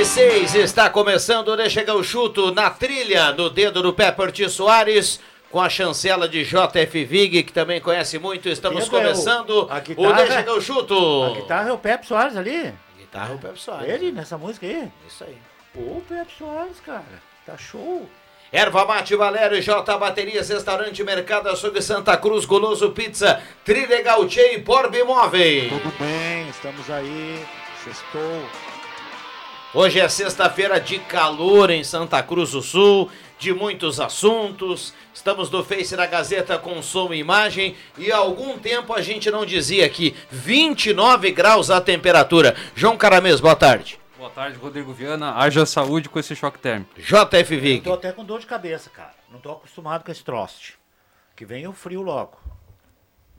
E está começando, deixa que eu chuto na trilha do dedo do pé Porti Soares. Com a chancela de JF Vig, que também conhece muito, estamos Dedo é o- começando a o guitarra- Deixa que eu chuto. A guitarra é o Pepe Soares ali. Guitarra é o Pepe Soares. Ele nessa música aí. Isso aí. Pô, o Pepe Soares, cara. Tá show. Erva Mate Valério, J Baterias, Restaurante Mercado Açougue Santa Cruz, Goloso Pizza, Trilegal Tchê e Borb Imóveis. Tudo bem, estamos aí. Sextou. Hoje é sexta-feira de calor em Santa Cruz do Sul, de muitos assuntos. Estamos no Face da Gazeta com som e imagem e há algum tempo a gente não dizia aqui 29 graus a temperatura. João Caramês, boa tarde. Boa tarde, Rodrigo Viana. Haja saúde com esse choque térmico. JF Eu Vig. tô até com dor de cabeça, cara. Não tô acostumado com esse troço. Que vem o frio logo.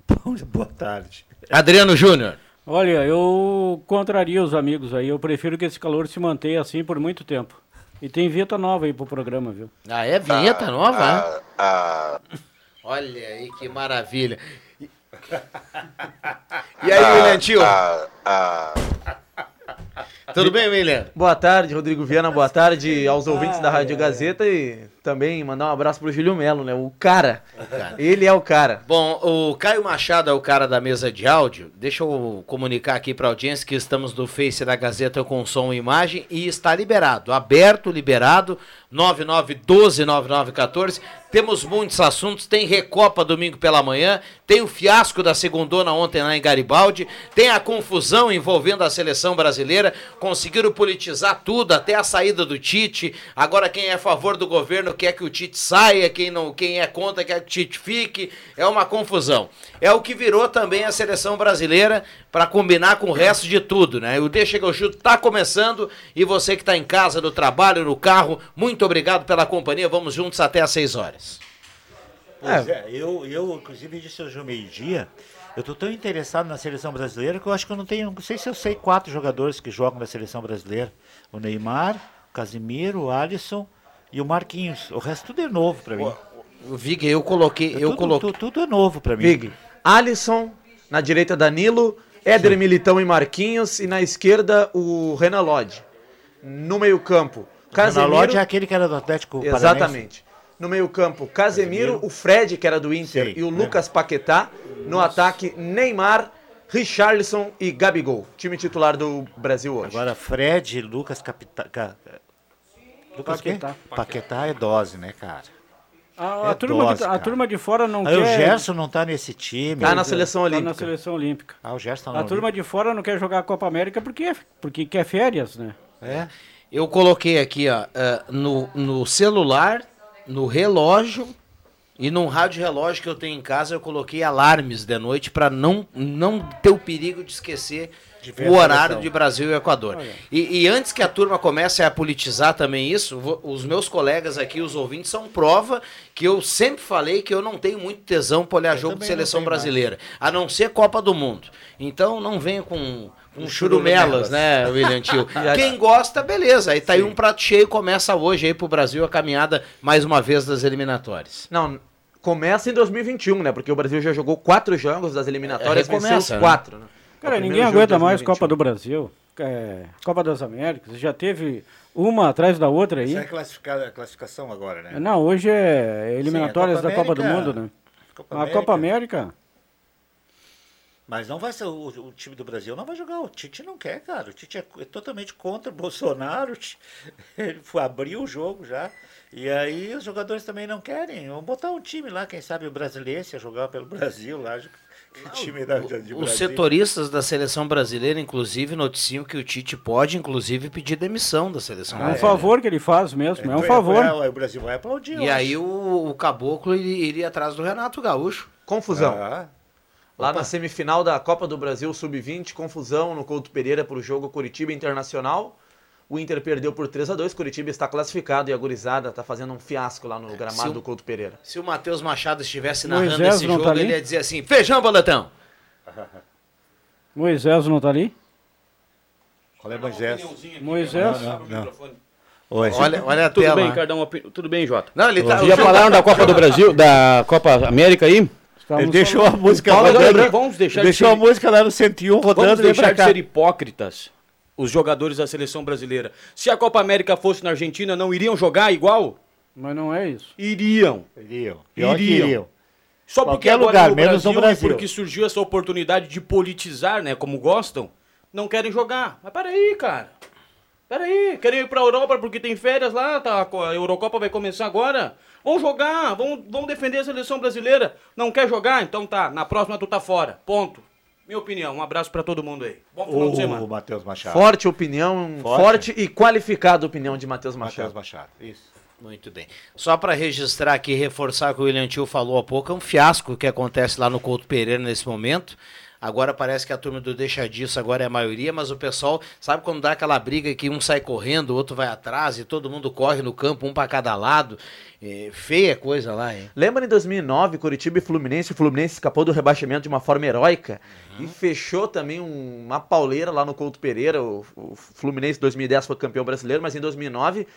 Boa tarde. Adriano Júnior. Olha, eu contraria os amigos aí. Eu prefiro que esse calor se mantenha assim por muito tempo. E tem vinheta nova aí pro programa, viu? Ah, é vinheta nova? hein? Olha aí que maravilha. E e aí, William Tio? Tudo bem, William? Boa tarde, Rodrigo Viana. Boa tarde aos ouvintes da Rádio Gazeta e também mandar um abraço pro Júlio Melo, né? O cara. Ele é o cara. Bom, o Caio Machado é o cara da mesa de áudio. Deixa eu comunicar aqui para a audiência que estamos no Face da Gazeta com som e imagem e está liberado, aberto, liberado, 99129914. Temos muitos assuntos, tem Recopa domingo pela manhã, tem o fiasco da segundona ontem lá em Garibaldi, tem a confusão envolvendo a seleção brasileira, conseguiram politizar tudo, até a saída do Tite. Agora quem é a favor do governo quer que o Tite saia, quem não, quem é contra quer que o Tite fique. É uma confusão. É o que virou também a seleção brasileira para combinar com o resto de tudo, né? O Deixa que eu chuto tá começando e você que está em casa, no trabalho, no carro, muito obrigado pela companhia. Vamos juntos até às 6 horas. Pois é, eu, eu inclusive disse hoje ao meio-dia, eu tô tão interessado na seleção brasileira que eu acho que eu não tenho, não sei se eu sei quatro jogadores que jogam na seleção brasileira. O Neymar, o Casimiro, o Alisson e o Marquinhos. O resto tudo é novo pra mim. O Vig, eu coloquei, eu tudo, coloquei. tu- tudo é novo pra mim. Big. Alisson, na direita Danilo, Éder Militão e Marquinhos e na esquerda o Renan Lodge. No meio-campo, Casemiro. Lodge é aquele que era do Atlético. Exatamente. No meio-campo, Casemiro, o Fred, que era do Inter, Sei, e o lembro. Lucas Paquetá. No ataque, Neymar, Richarlison e Gabigol. Time titular do Brasil hoje. Agora, Fred, Lucas Capita... Lucas Paquetá. Paquetá. Paquetá é dose, né, cara? A, a É turma, dose, tá- a turma de fora não Aí o quer. Gerson não tá nesse time. Tá na seleção tá na olímpica. seleção olímpica. Ah, o Gerson tá A no turma de fora não quer jogar a Copa América porque, porque quer férias, né? É? Eu coloquei aqui, ó, eh, no, no celular, no relógio e num rádio relógio que eu tenho em casa, eu coloquei alarmes de noite para não, não ter o perigo de esquecer o horário de Brasil e Equador. E, e antes que a turma comece a politizar também isso, os meus colegas aqui, os ouvintes, são prova que eu sempre falei que eu não tenho muito tesão para olhar jogo de seleção brasileira, a não ser Copa do Mundo. Então não venha com, com churumelas, né, William Tio? Quem gosta, beleza. Aí tá aí um prato cheio, começa hoje aí pro Brasil a caminhada mais uma vez das eliminatórias. Não, começa em 2021, né? Porque o Brasil já jogou quatro jogos das eliminatórias, É, recomeça, venceu né? os quatro, né? Cara, É ninguém aguenta mais 2021. Copa do Brasil, é, Copa das Américas. Já teve uma atrás da outra aí. Isso é classificada, a classificação agora, né? Não, hoje é eliminatórias Sim, a da Copa Copa do América- Mundo, né? Copa A Copa América. Mas não vai ser o, o time do Brasil, não vai jogar. O Tite não quer, cara. O Tite é, é totalmente contra o Bolsonaro. Ele foi, abriu o jogo já. E aí os jogadores também não querem. Vamos botar um time lá, quem sabe o brasileiro, a jogar pelo Brasil lá. Time da, de Os setoristas da seleção brasileira, inclusive, noticiam que o Tite pode, inclusive, pedir demissão da seleção É um favor que ele faz mesmo, é um É, favor. é, o Brasil vai aplaudir. E eu aí o, o Caboclo ele iria atrás do Renato Gaúcho. Confusão. Ah, Lá na semifinal da Copa do Brasil Sub-20, confusão no Couto Pereira para o jogo Curitiba Internacional. O Inter perdeu por 3 a 2 Curitiba está classificado e a gurizada está fazendo um fiasco lá no se gramado do Couto Pereira. Se o Matheus Machado estivesse narrando Moisés esse não jogo, tá ele ia dizer assim: feijão, boletão. Moisés não tá ali? qual é Moisés? Moisés? Não, não. Oi. Olha, olha a Tudo tela. bem, Cardão? opi- Tudo bem, Jota? Não, ele tá. Já falaram da Copa do Brasil, da Copa América aí? Estamos Ele deixou a música rodando. aqui, vamos deixar de Deixou ser- a música lá no 101 Vamos rodando e deixar de cá. ser hipócritas, os jogadores da seleção brasileira. Se a Copa América fosse na Argentina, não iriam jogar igual? Mas não é isso. Iriam. Iriam. Pior que Iriam. iriam. Só porque Qualquer agora lugar, no menos no Brasil, Brasil. porque surgiu essa oportunidade de politizar, né, como gostam, não querem jogar. Mas peraí, cara. Peraí, querem ir pra Europa porque tem férias lá, tá, a Eurocopa vai começar agora. Vão jogar, vão, vão defender a seleção brasileira. Não quer jogar? Então tá, na próxima tu tá fora. Ponto. Minha opinião, um abraço pra todo mundo aí. Bom final de O semana. Matheus Machado. Forte opinião, Forte. forte, e qualificada opinião de Matheus Matheus Machado. Machado. Isso. Muito bem. Só para registrar aqui, reforçar o que o William Tio falou há pouco, é um fiasco o que acontece lá no Couto Pereira nesse momento. Agora parece que a turma do Deixa Disso agora é a maioria, mas o pessoal, sabe quando dá aquela briga que um sai correndo, o outro vai atrás e todo mundo corre no campo, um para cada lado. É, feia coisa lá, hein? Lembra em 2009, Curitiba e Fluminense? O Fluminense escapou do rebaixamento de uma forma heróica e fechou também um- uma pauleira lá no Couto Pereira. O, o Fluminense em 2010 foi campeão brasileiro, mas em 2009,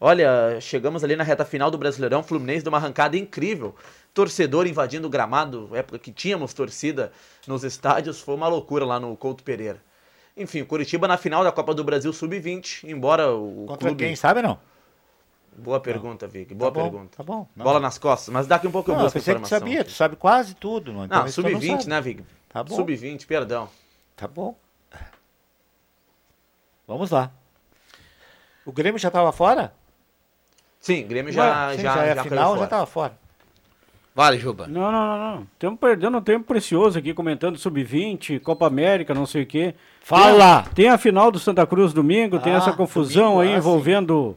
olha, chegamos ali na reta final do Brasileirão. O Fluminense deu uma arrancada incrível. Torcedor invadindo o gramado, época que tínhamos torcida nos estádios, foi uma loucura lá no Couto Pereira. Enfim, o Curitiba na final da Copa do Brasil Sub-20, embora o Contra clube... quem, sabe não? Boa pergunta, Vic, boa Tá bom, pergunta. Tá bom. Não. Bola nas costas, mas daqui um pouco eu Não, eu busco pensei que tu informação. sabia, tu sabe quase tudo. Não, Não, não sub-20, sabe. né, Vig? Tá bom. Sub-20, perdão. Tá bom. Vamos lá. O Grêmio já estava fora? Sim, Grêmio já, Ué, sim, já, já, é já final, já estava fora. Vale, Juba. Não, não, não, não. Estamos perdendo um tempo precioso aqui comentando Sub-20, Copa América, não sei o quê. Fala! Tem a, tem a final do Santa Cruz domingo, tem Ah, essa confusão domingo, aí ah, envolvendo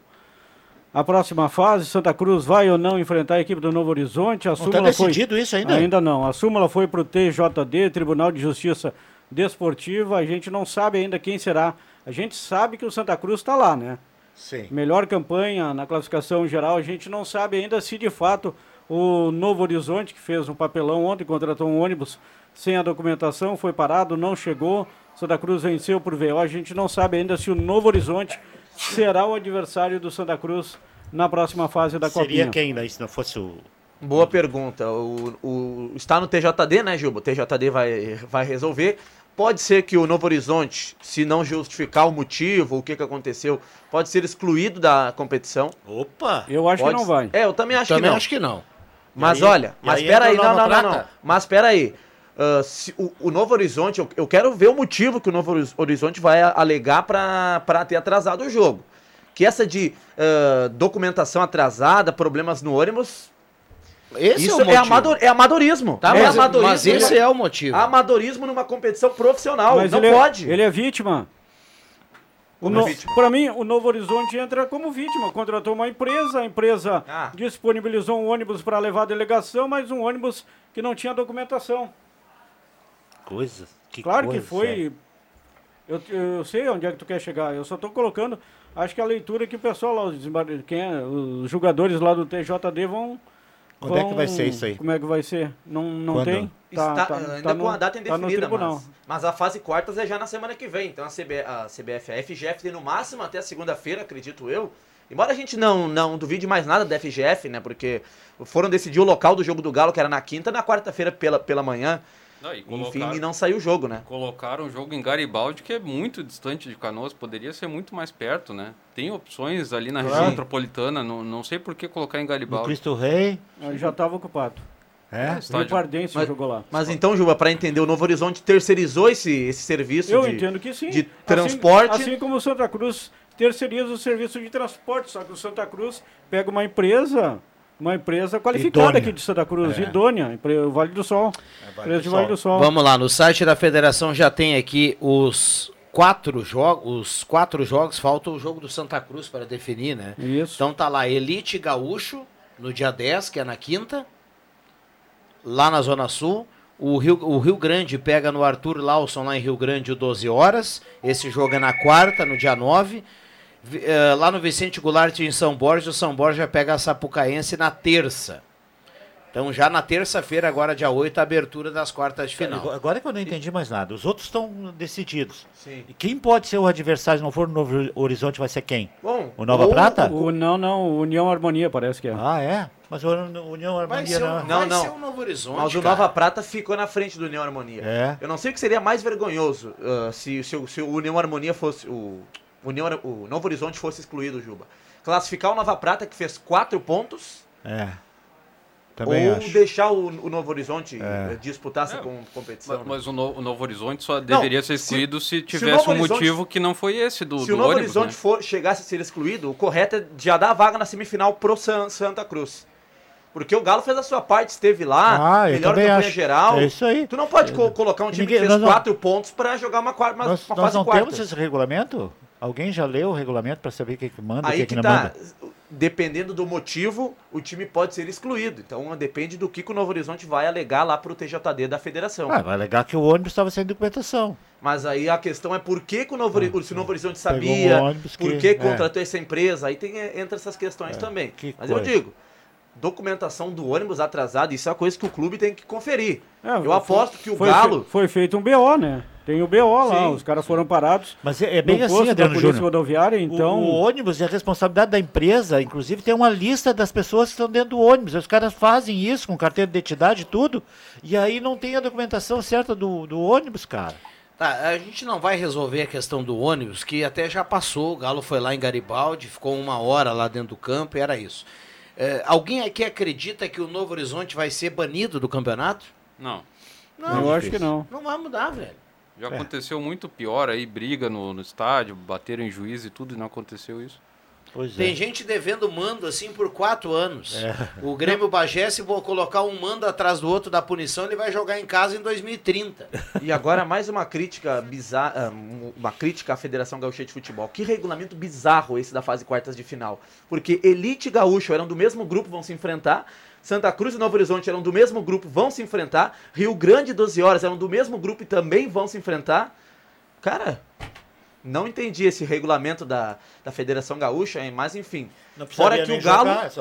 a próxima fase. Santa Cruz vai ou não enfrentar a equipe do Novo Horizonte. A Não está súmula foi... decidido isso ainda? Ainda não. A súmula foi para o TJD, Tribunal de Justiça Desportiva. A gente não sabe ainda quem será. A gente sabe que o Santa Cruz está lá, né? Sim. Melhor campanha na classificação geral. A gente não sabe ainda se de fato o Novo Horizonte, que fez um papelão ontem, contratou um ônibus sem a documentação, foi parado, não chegou. Santa Cruz venceu por VO. A gente não sabe ainda se o Novo Horizonte será o adversário do Santa Cruz na próxima fase da Seria Copinha. quem daí, se não fosse o... Boa pergunta. O, o- está no TJD, né, Gilbo? O TJD vai, vai resolver. Pode ser que o Novo Horizonte, se não justificar o motivo, o que, que aconteceu, pode ser excluído da competição. Opa! Eu acho Pode que não vai. É, eu também acho Também que não. acho que não. Mas aí- olha, mas espera aí, não, não, não, não. Mas espera aí. Ah, se o, o Novo Horizonte, eu, eu quero ver o motivo que o Novo Horiz- Horizonte vai alegar para ter atrasado o jogo. Que essa de ah, documentação atrasada, problemas no ônibus, Esse isso é o é, motivo. amador, é amadorismo. Tá, é mas, amadorismo. mas esse é o motivo. Amadorismo numa competição profissional. Mas não ele pode. É, ele é vítima. O é no? Para mim, o Novo Horizonte entra como vítima. Contratou uma empresa, a empresa Ah. disponibilizou um ônibus para levar a delegação, mas um ônibus que não tinha documentação. Coisa. Que Claro coisa, que foi. Eu, eu sei onde é que tu quer chegar. Eu só estou colocando. Acho que a leitura que o pessoal lá, os, quem é, os jogadores lá do TJD vão. Quando é que vai ser isso aí? Como é que vai ser? Não, não Quando? tem? Tá, Está tá- ainda tá com no- a data tá indefinida, tribunal. mas, mas a fase quartas é já na semana que vem. Então a, CB, a CBF, a FGF tem no máximo até segunda-feira, acredito eu. Embora a gente não, não duvide mais nada da FGF, né? Porque foram decidir o local do jogo do Galo, que era na quinta, na quarta-feira pela, pela manhã. Não, e Enfim, e não saiu o jogo, né? colocaram o jogo em Garibaldi, que é muito distante de Canoas, poderia ser muito mais perto, né? Tem opções ali na região metropolitana, não, não sei por que colocar em No Garibaldi. Cristo Rei. Ele já estava ocupado. É? O Estádio- Pardense Mas- jogou lá. Mas então, Juba, para entender, o Novo Horizonte terceirizou esse, esse serviço Eu de, entendo que sim. de Assim- transporte. Assim, como o Santa Cruz terceiriza o serviço de transporte, só que o Santa Cruz pega uma empresa Uma empresa qualificada Idônea. aqui de Santa Cruz, É. idônea, Vale do Sol. empresa de Vale do Sol. Vamos lá, no site da federação já tem aqui os quatro jogos, os quatro jogos, falta o jogo do Santa Cruz para definir, né? Isso. Então tá lá, Elite Gaúcho, no dia 10, que é na quinta, lá na Zona Sul. O Rio, o Rio Grande pega no Arthur Lawson, lá em Rio Grande, 12 horas. Esse jogo é na quarta, no dia 9. Eh, lá no Vicente Goulart, em São Borja, o São Borja pega a Sapucaense na terça. Então já na terça-feira, agora dia 8, a abertura das quartas de final. Agora que eu não entendi mais nada. Os outros estão decididos. Sim. E quem pode ser o adversário, se não for o Novo Horizonte, vai ser quem? Bom, O Nova ou- Prata? O, não, não, o União Harmonia parece que é. Ah, é? Mas o União Vai Harmonia ser, não. é? Não, vai não. ser um Novo Horizonte, Mas o cara. Nova Prata ficou na frente do União Harmonia. É. Eu não sei o que seria mais vergonhoso ah, se, se, o- se o União Harmonia fosse. O, União, o Novo Horizonte fosse excluído, Juba. Classificar o Nova Prata, que fez quatro pontos, É. Também ou acho. deixar o, o Novo Horizonte É. eh, disputar essa É, com, competição. Mas, né? mas o, no, o Novo Horizonte só deveria ser se- excluído se, se tivesse Novo um Horizonte- motivo que não foi esse do, Se do o Novo ônibus, Horizonte né? for, chegasse a ser excluído, o correto é já dar a vaga na semifinal pro San- Santa Cruz. Porque o Galo fez a sua parte, esteve lá, Ah, eu melhor campanha acho. geral. É isso aí. Tu não pode co- colocar um time Ninguém- que fez nós não- quatro pontos pra jogar uma, quarta, uma, Nós, uma nós fase não quarta. temos esse regulamento? Alguém já leu o regulamento para saber o que, que manda e o que, que não tá. manda? Dependendo do motivo, o time pode ser excluído. Então depende do que, que o Novo Horizonte vai alegar lá pro TJD da federação. Ah, vai alegar que o ônibus estava sem documentação. Mas aí a questão é por que, que o Novo, Hori- se o Novo Horizonte sabia, um por que- que é. contratou essa empresa. Aí tem, entra essas questões também. que Mas eu coisa. digo, documentação do ônibus atrasado, isso é uma coisa que o clube tem que conferir. É, eu foi- aposto que o foi Galo. fe- foi feito um BO, né? Tem o BO lá, Sim, os caras foram parados. Mas é, é bem no assim, Adriano Polícia Júnior. Rodoviária, O- então. O, ônibus é responsabilidade da empresa, inclusive tem uma lista das pessoas que estão dentro do ônibus. Os caras fazem isso com carteira de identidade e tudo, e aí não tem a documentação certa do, do ônibus, cara. Tá, a gente não vai resolver a questão do ônibus, que até já passou. O Galo foi lá em Garibaldi, ficou uma hora lá dentro do campo e era isso. É, alguém aqui acredita que o Novo Horizonte vai ser banido do campeonato? Não. eu acho que não. Não vai mudar, velho. Já É. aconteceu muito pior aí, briga no, no estádio, bateram em juiz e tudo, e não aconteceu isso. Pois Tem é. gente devendo mando assim por quatro anos. É. O Grêmio Bagé, se vou colocar um mando atrás do outro da punição, ele vai jogar em casa em 2030. E agora mais uma crítica bizarra, uma crítica à Federação Gaúcha de Futebol. Que regulamento bizarro esse da fase quartas de final. Porque Elite e Gaúcho eram do mesmo grupo, vão se enfrentar. Santa Cruz e Novo Horizonte eram do mesmo grupo, vão se enfrentar. Rio Grande e 12 Horas eram do mesmo grupo e também vão se enfrentar. Cara, não entendi esse regulamento da, da Federação Gaúcha, hein? mas enfim. Não Fora que o Galo, jogar,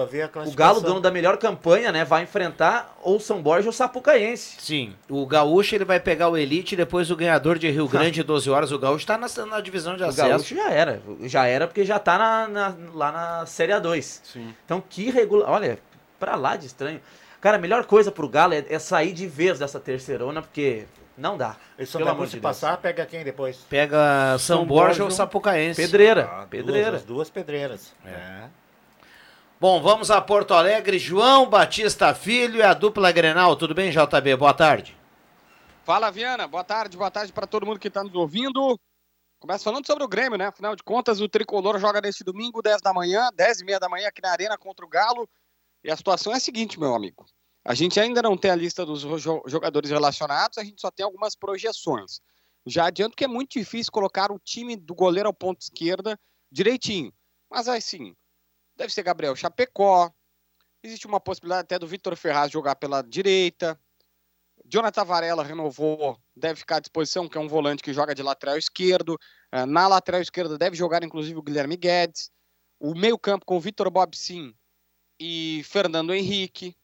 é o. Galo, dono da melhor campanha, né, vai enfrentar ou São Borja ou Sapucaense. Sim, o Gaúcho ele vai pegar o Elite e depois o ganhador de Rio Grande 12 horas. O Gaúcho tá na, na divisão de O acesso. Gaúcho já era. Já era porque já tá na, na- lá na Série A2. Sim. Então que regula... Olha, pra lá de estranho. Cara, a melhor coisa pro Galo é, é sair de vez dessa terceirona, porque não dá. Pelo não amor se de Deus. passar, pega quem depois? Pega São, São Borja Borja ou Sapucaense. Pedreira, Ah, pedreira. Duas, as duas pedreiras. É. Bom, vamos a Porto Alegre. João Batista Filho e a dupla Grenal. Tudo bem, JB? Boa tarde. Fala, Viana. Boa tarde, boa tarde para todo mundo que está nos ouvindo. Começa falando sobre o Grêmio, né? Afinal de contas, o Tricolor joga neste domingo, 10 da manhã, 10 e meia da manhã aqui na Arena contra o Galo. E a situação é a seguinte, meu amigo. A gente ainda não tem a lista dos jo- jogadores relacionados, a gente só tem algumas projeções. Já adianto que é muito difícil colocar o time do goleiro ao ponto esquerda direitinho. Mas assim, deve ser Gabriel Chapecó. Existe uma possibilidade até do Vitor Ferraz jogar pela direita. Jonathan Varela renovou, deve ficar à disposição, que é um volante que joga de lateral esquerdo. Eh, Na lateral esquerda deve jogar, inclusive, o Guilherme Guedes. O meio-campo com Vitor Bobsin e Fernando Henrique.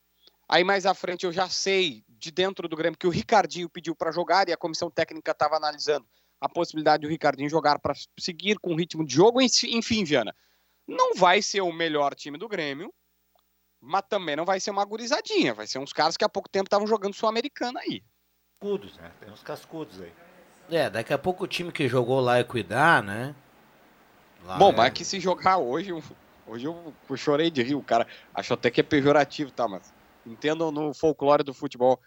Aí mais à frente eu já sei, de dentro do Grêmio, que o Ricardinho pediu para jogar e a comissão técnica estava analisando a possibilidade do Ricardinho jogar para seguir com o ritmo de jogo. Enfim, Viana, não vai ser o melhor time do Grêmio, mas também não vai ser uma gurizadinha. Vai ser uns caras que há pouco tempo estavam jogando Sul-Americana aí. Cascudos, né? Tem uns cascudos aí. É, daqui a pouco o time que jogou lá é cuidar, né? Lá Bom, é- mas é que se jogar hoje, hoje eu, eu chorei de rir. O cara achou até que é pejorativo, tá? Mas entendam no folclore do futebol.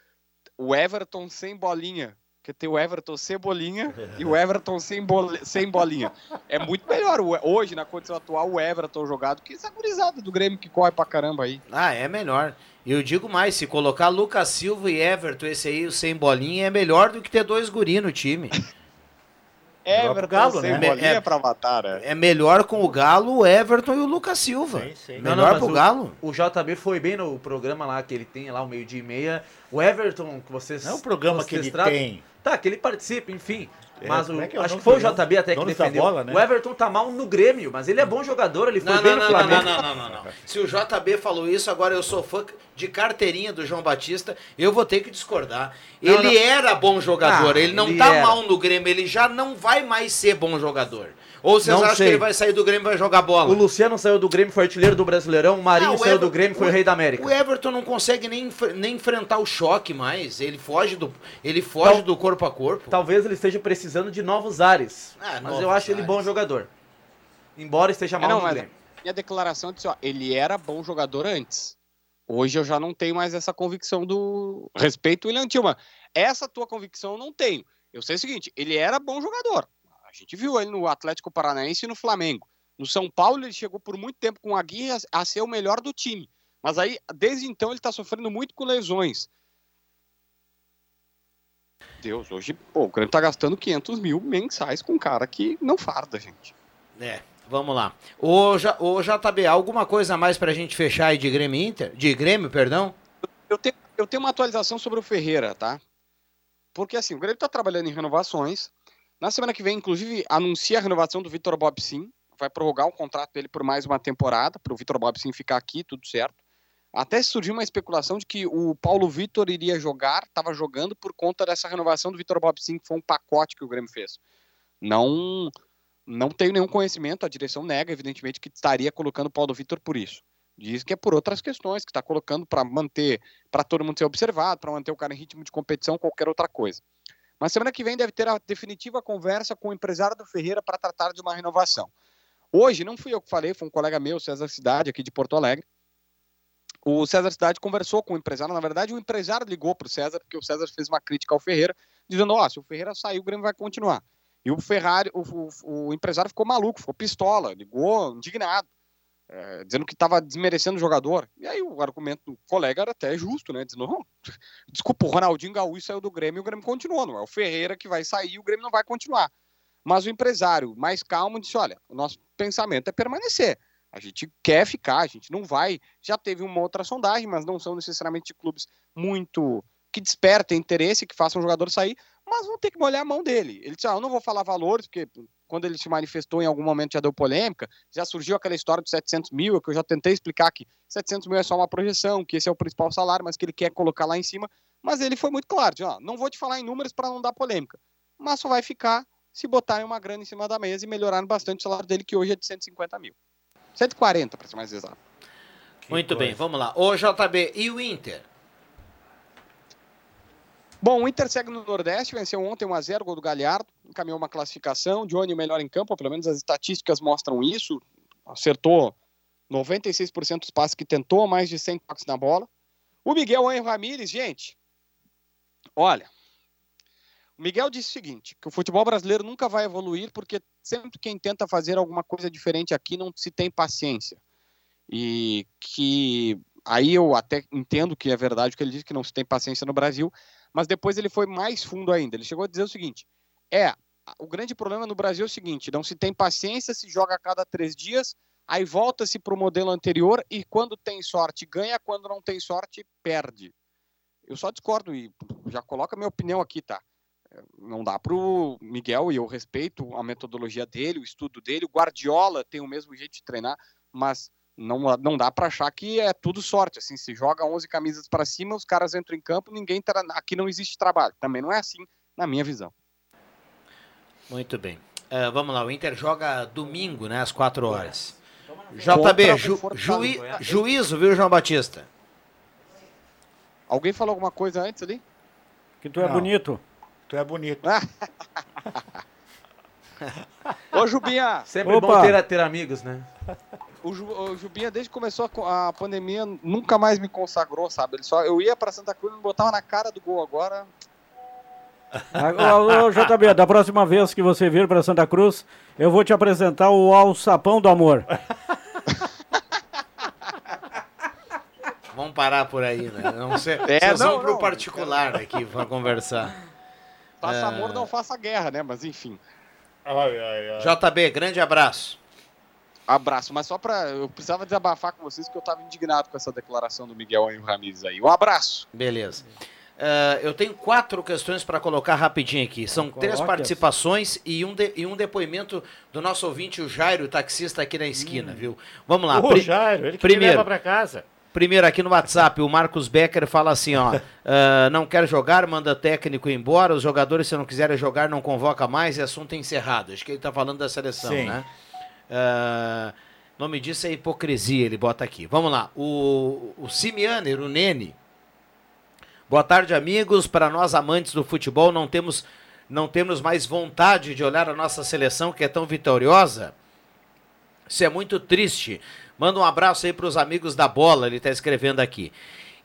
O Everton sem bolinha Porque tem o Everton Cebolinha e o Everton sem, bol sem bolinha. É muito melhor hoje, na condição atual, o Everton jogado que essa gurizada do Grêmio que corre pra caramba aí. Ah, é melhor. E eu digo mais, se colocar Lucas Silva e Everton, esse aí, sem bolinha, é melhor do que ter dois guri no time. Everton Galo, sem né? bolinha É- pra matar, né? É melhor com o Galo, o Everton e o Lucas Silva. Sim, sim. Não, Melhor não, mas pro o- Galo. O JB foi bem no programa lá que ele tem lá, o meio-dia e meia. O Everton, que vocês. Não é um programa que ele tratam- tem. Tá, que ele participa, enfim. É, Mas o, é que é o acho que foi o? JB até que defendeu. bola, né? O Everton tá mal no Grêmio, mas ele é bom jogador, ele foi Não, bem não, no não, não, Flamengo. não, não, não, não, não. Se o JB falou isso, agora eu sou fã de carteirinha do João Batista, eu vou ter que discordar. Não, ele não. era bom jogador, Ah, ele não ele tá era. mal no Grêmio, ele já não vai mais ser bom jogador. Ou vocês Não acham sei. que ele vai sair do Grêmio e vai jogar bola? O Luciano saiu do Grêmio, foi artilheiro do Brasileirão. O Marinho Ah, o saiu do Ever- Grêmio, foi o, rei da América. O Everton não consegue nem, nem enfrentar o choque mais. Ele foge do, ele foge Tal- do corpo a corpo. Talvez ele esteja precisando de novos ares. Ah, mas novos eu acho ele ares. bom jogador. Embora esteja É, mal não, no Grêmio. minha declaração disse, ó, ele era bom jogador antes. Hoje eu já não tenho mais essa convicção do respeito William Tillman. Essa tua convicção eu não tenho. Eu sei o seguinte, ele era bom jogador. A gente viu ele no Atlético Paranaense e no Flamengo. No São Paulo ele chegou por muito tempo com a guia a ser o melhor do time. Mas aí, desde então, ele tá sofrendo muito com lesões. Deus, hoje, pô, o Grêmio tá gastando 500 mil mensais com um cara que não farda, gente. É, vamos lá. Ô, J- ô JB, alguma coisa a mais pra gente fechar aí de Grêmio Inter? De Grêmio, perdão? Eu tenho, eu tenho uma atualização sobre o Ferreira, tá? Porque assim, o Grêmio tá trabalhando em renovações. Na semana que vem, inclusive, anuncia a renovação do Vitor Bob Sim. Vai prorrogar o contrato dele por mais uma temporada, para o Vitor Bob Sim ficar aqui, tudo certo. Até surgiu uma especulação de que o Paulo Vitor iria jogar, estava jogando por conta dessa renovação do Vitor Bob Sim, que foi um pacote que o Grêmio fez. Não, não tenho nenhum conhecimento, a direção nega, evidentemente, que estaria colocando o Paulo Vitor por isso. Diz que é por outras questões, que está colocando para manter, para todo mundo ser observado, para manter o cara em ritmo de competição, qualquer outra coisa. Mas semana que vem deve ter a definitiva conversa com o empresário do Ferreira para tratar de uma renovação. Hoje, não fui eu que falei, foi um colega meu, César Cidade, aqui de Porto Alegre. O César Cidade conversou com o empresário. Na verdade, o empresário ligou para o César, porque o César fez uma crítica ao Ferreira, dizendo: Ó, se o Ferreira sair, o Grêmio vai continuar. E o Ferrari, o, o- o empresário ficou maluco, ficou pistola, ligou indignado, é, dizendo que estava desmerecendo o jogador. E aí o argumento do colega era até justo, né? Dizendo: não, desculpa, o Ronaldinho Gaúcho saiu do Grêmio e o Grêmio continuou. Não é o Ferreira que vai sair e o Grêmio não vai continuar. Mas o empresário, mais calmo, disse: olha, o nosso pensamento é permanecer. A gente quer ficar, a gente não vai. Já teve uma outra sondagem, mas não são necessariamente clubes muito que despertem interesse, que façam o jogador sair, mas vão ter que molhar a mão dele. Ele disse: ah, eu não vou falar valores, porque quando ele se manifestou em algum momento já deu polêmica, já surgiu aquela história de 700 mil, que eu já tentei explicar que 700 mil é só uma projeção, que esse é o principal salário, mas que ele quer colocar lá em cima. Mas ele foi muito claro: disse, ó, não vou te falar em números para não dar polêmica, mas só vai ficar se botarem uma grana em cima da mesa e melhorarem bastante o salário dele, que hoje é de 150 mil. 140, para ser mais exato. Muito bem, vamos lá. Ô JB, e o Inter? Bom, o Inter segue no Nordeste, venceu ontem 1x0, gol do Galhardo, encaminhou uma classificação, Johnny o melhor em campo, pelo menos as estatísticas mostram isso, acertou 96% dos passes que tentou, mais de 100 toques na bola. O Miguel Anjo Ramírez, gente, olha, o Miguel disse o seguinte, que o futebol brasileiro nunca vai evoluir porque sempre quem tenta fazer alguma coisa diferente aqui não se tem paciência. E que aí eu até entendo que é verdade o que ele disse, que não se tem paciência no Brasil, mas depois ele foi mais fundo ainda. Ele chegou a dizer o seguinte: é, o grande problema no Brasil é o seguinte: não se tem paciência, se joga a cada três dias, aí volta-se para o modelo anterior e quando tem sorte ganha, quando não tem sorte perde. Eu só discordo e já coloco a minha opinião aqui, tá? Não dá para o Miguel, e eu respeito a metodologia dele, o estudo dele. O Guardiola tem o mesmo jeito de treinar, mas não, não dá para achar que é tudo sorte. Assim, se joga 11 camisas para cima, os caras entram em campo, ninguém tá, aqui não existe trabalho. Também não é assim, na minha visão. Muito bem. Ah, vamos lá, o Inter joga domingo, né, às 4 horas. JB, ju- juí- juízo, viu, João Batista? Alguém falou alguma coisa antes ali? Que tu é Não. bonito. Tu é bonito. Ô, Jubinha! Sempre Opa! bom ter, ter amigos, né? O, Ju, o Jubinha, desde que começou a a, pandemia, nunca mais me consagrou, sabe? Ele só, eu ia pra Santa Cruz e me botava na cara do gol agora. Ô, JB, da próxima vez que você vir para Santa Cruz, eu vou te apresentar o alçapão do amor. Vamos parar por aí, né? Não sei. É, Vocês não, vão pro não. particular aqui pra conversar. Faça É. amor, não faça guerra, né? Mas enfim. Ai, ai, ai. JB, grande abraço. Abraço, mas só pra. Eu precisava desabafar com vocês que eu tava indignado com essa declaração do Miguel Anjo Ramírez aí. Um abraço. Beleza. Ah, eu tenho quatro questões para colocar rapidinho aqui. São três participações e um, de- e um depoimento do nosso ouvinte, o Jairo, taxista aqui na esquina, Hum. viu? Vamos lá. O Pri- Jairo, ele que primeiro. me leva pra casa. Primeiro aqui no WhatsApp, o Marcos Becker fala assim, ó, ah, não quer jogar, manda técnico embora, os jogadores se não quiserem jogar não convoca mais, e assunto encerrado. Acho que ele tá falando da seleção, Sim. né? Ah, nome disso é hipocrisia, ele bota aqui. Vamos lá, o, o Simianer, o Nene. Boa tarde, amigos. Para nós amantes do futebol, não temos, não temos mais vontade de olhar a nossa seleção que é tão vitoriosa. Isso é muito triste. Manda um abraço aí para os amigos da bola, ele está escrevendo aqui.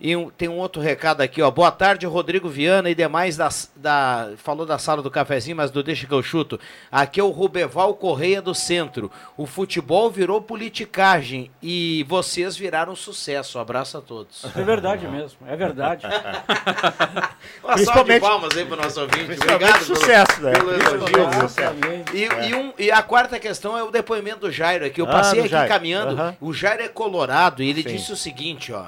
E um- tem um outro recado aqui, ó. Boa tarde, Rodrigo Viana e demais da, da. Falou da sala do cafezinho, mas do Deixa que eu chuto. Aqui é o Rubeval Correia do Centro. O futebol virou politicagem e vocês viraram sucesso. Abraço a todos. É verdade mesmo, é verdade. Uma salva de Principalmente- palmas aí pro nosso ouvinte. Obrigado pelo- sucesso, né? pelo elogio, Principalmente viu? sucesso. E, e um- e a quarta questão é o depoimento do Jairo aqui. Eu Ah, passei do aqui Jairo. caminhando. Aham. O Jairo é colorado e ele Sim. disse o seguinte, ó.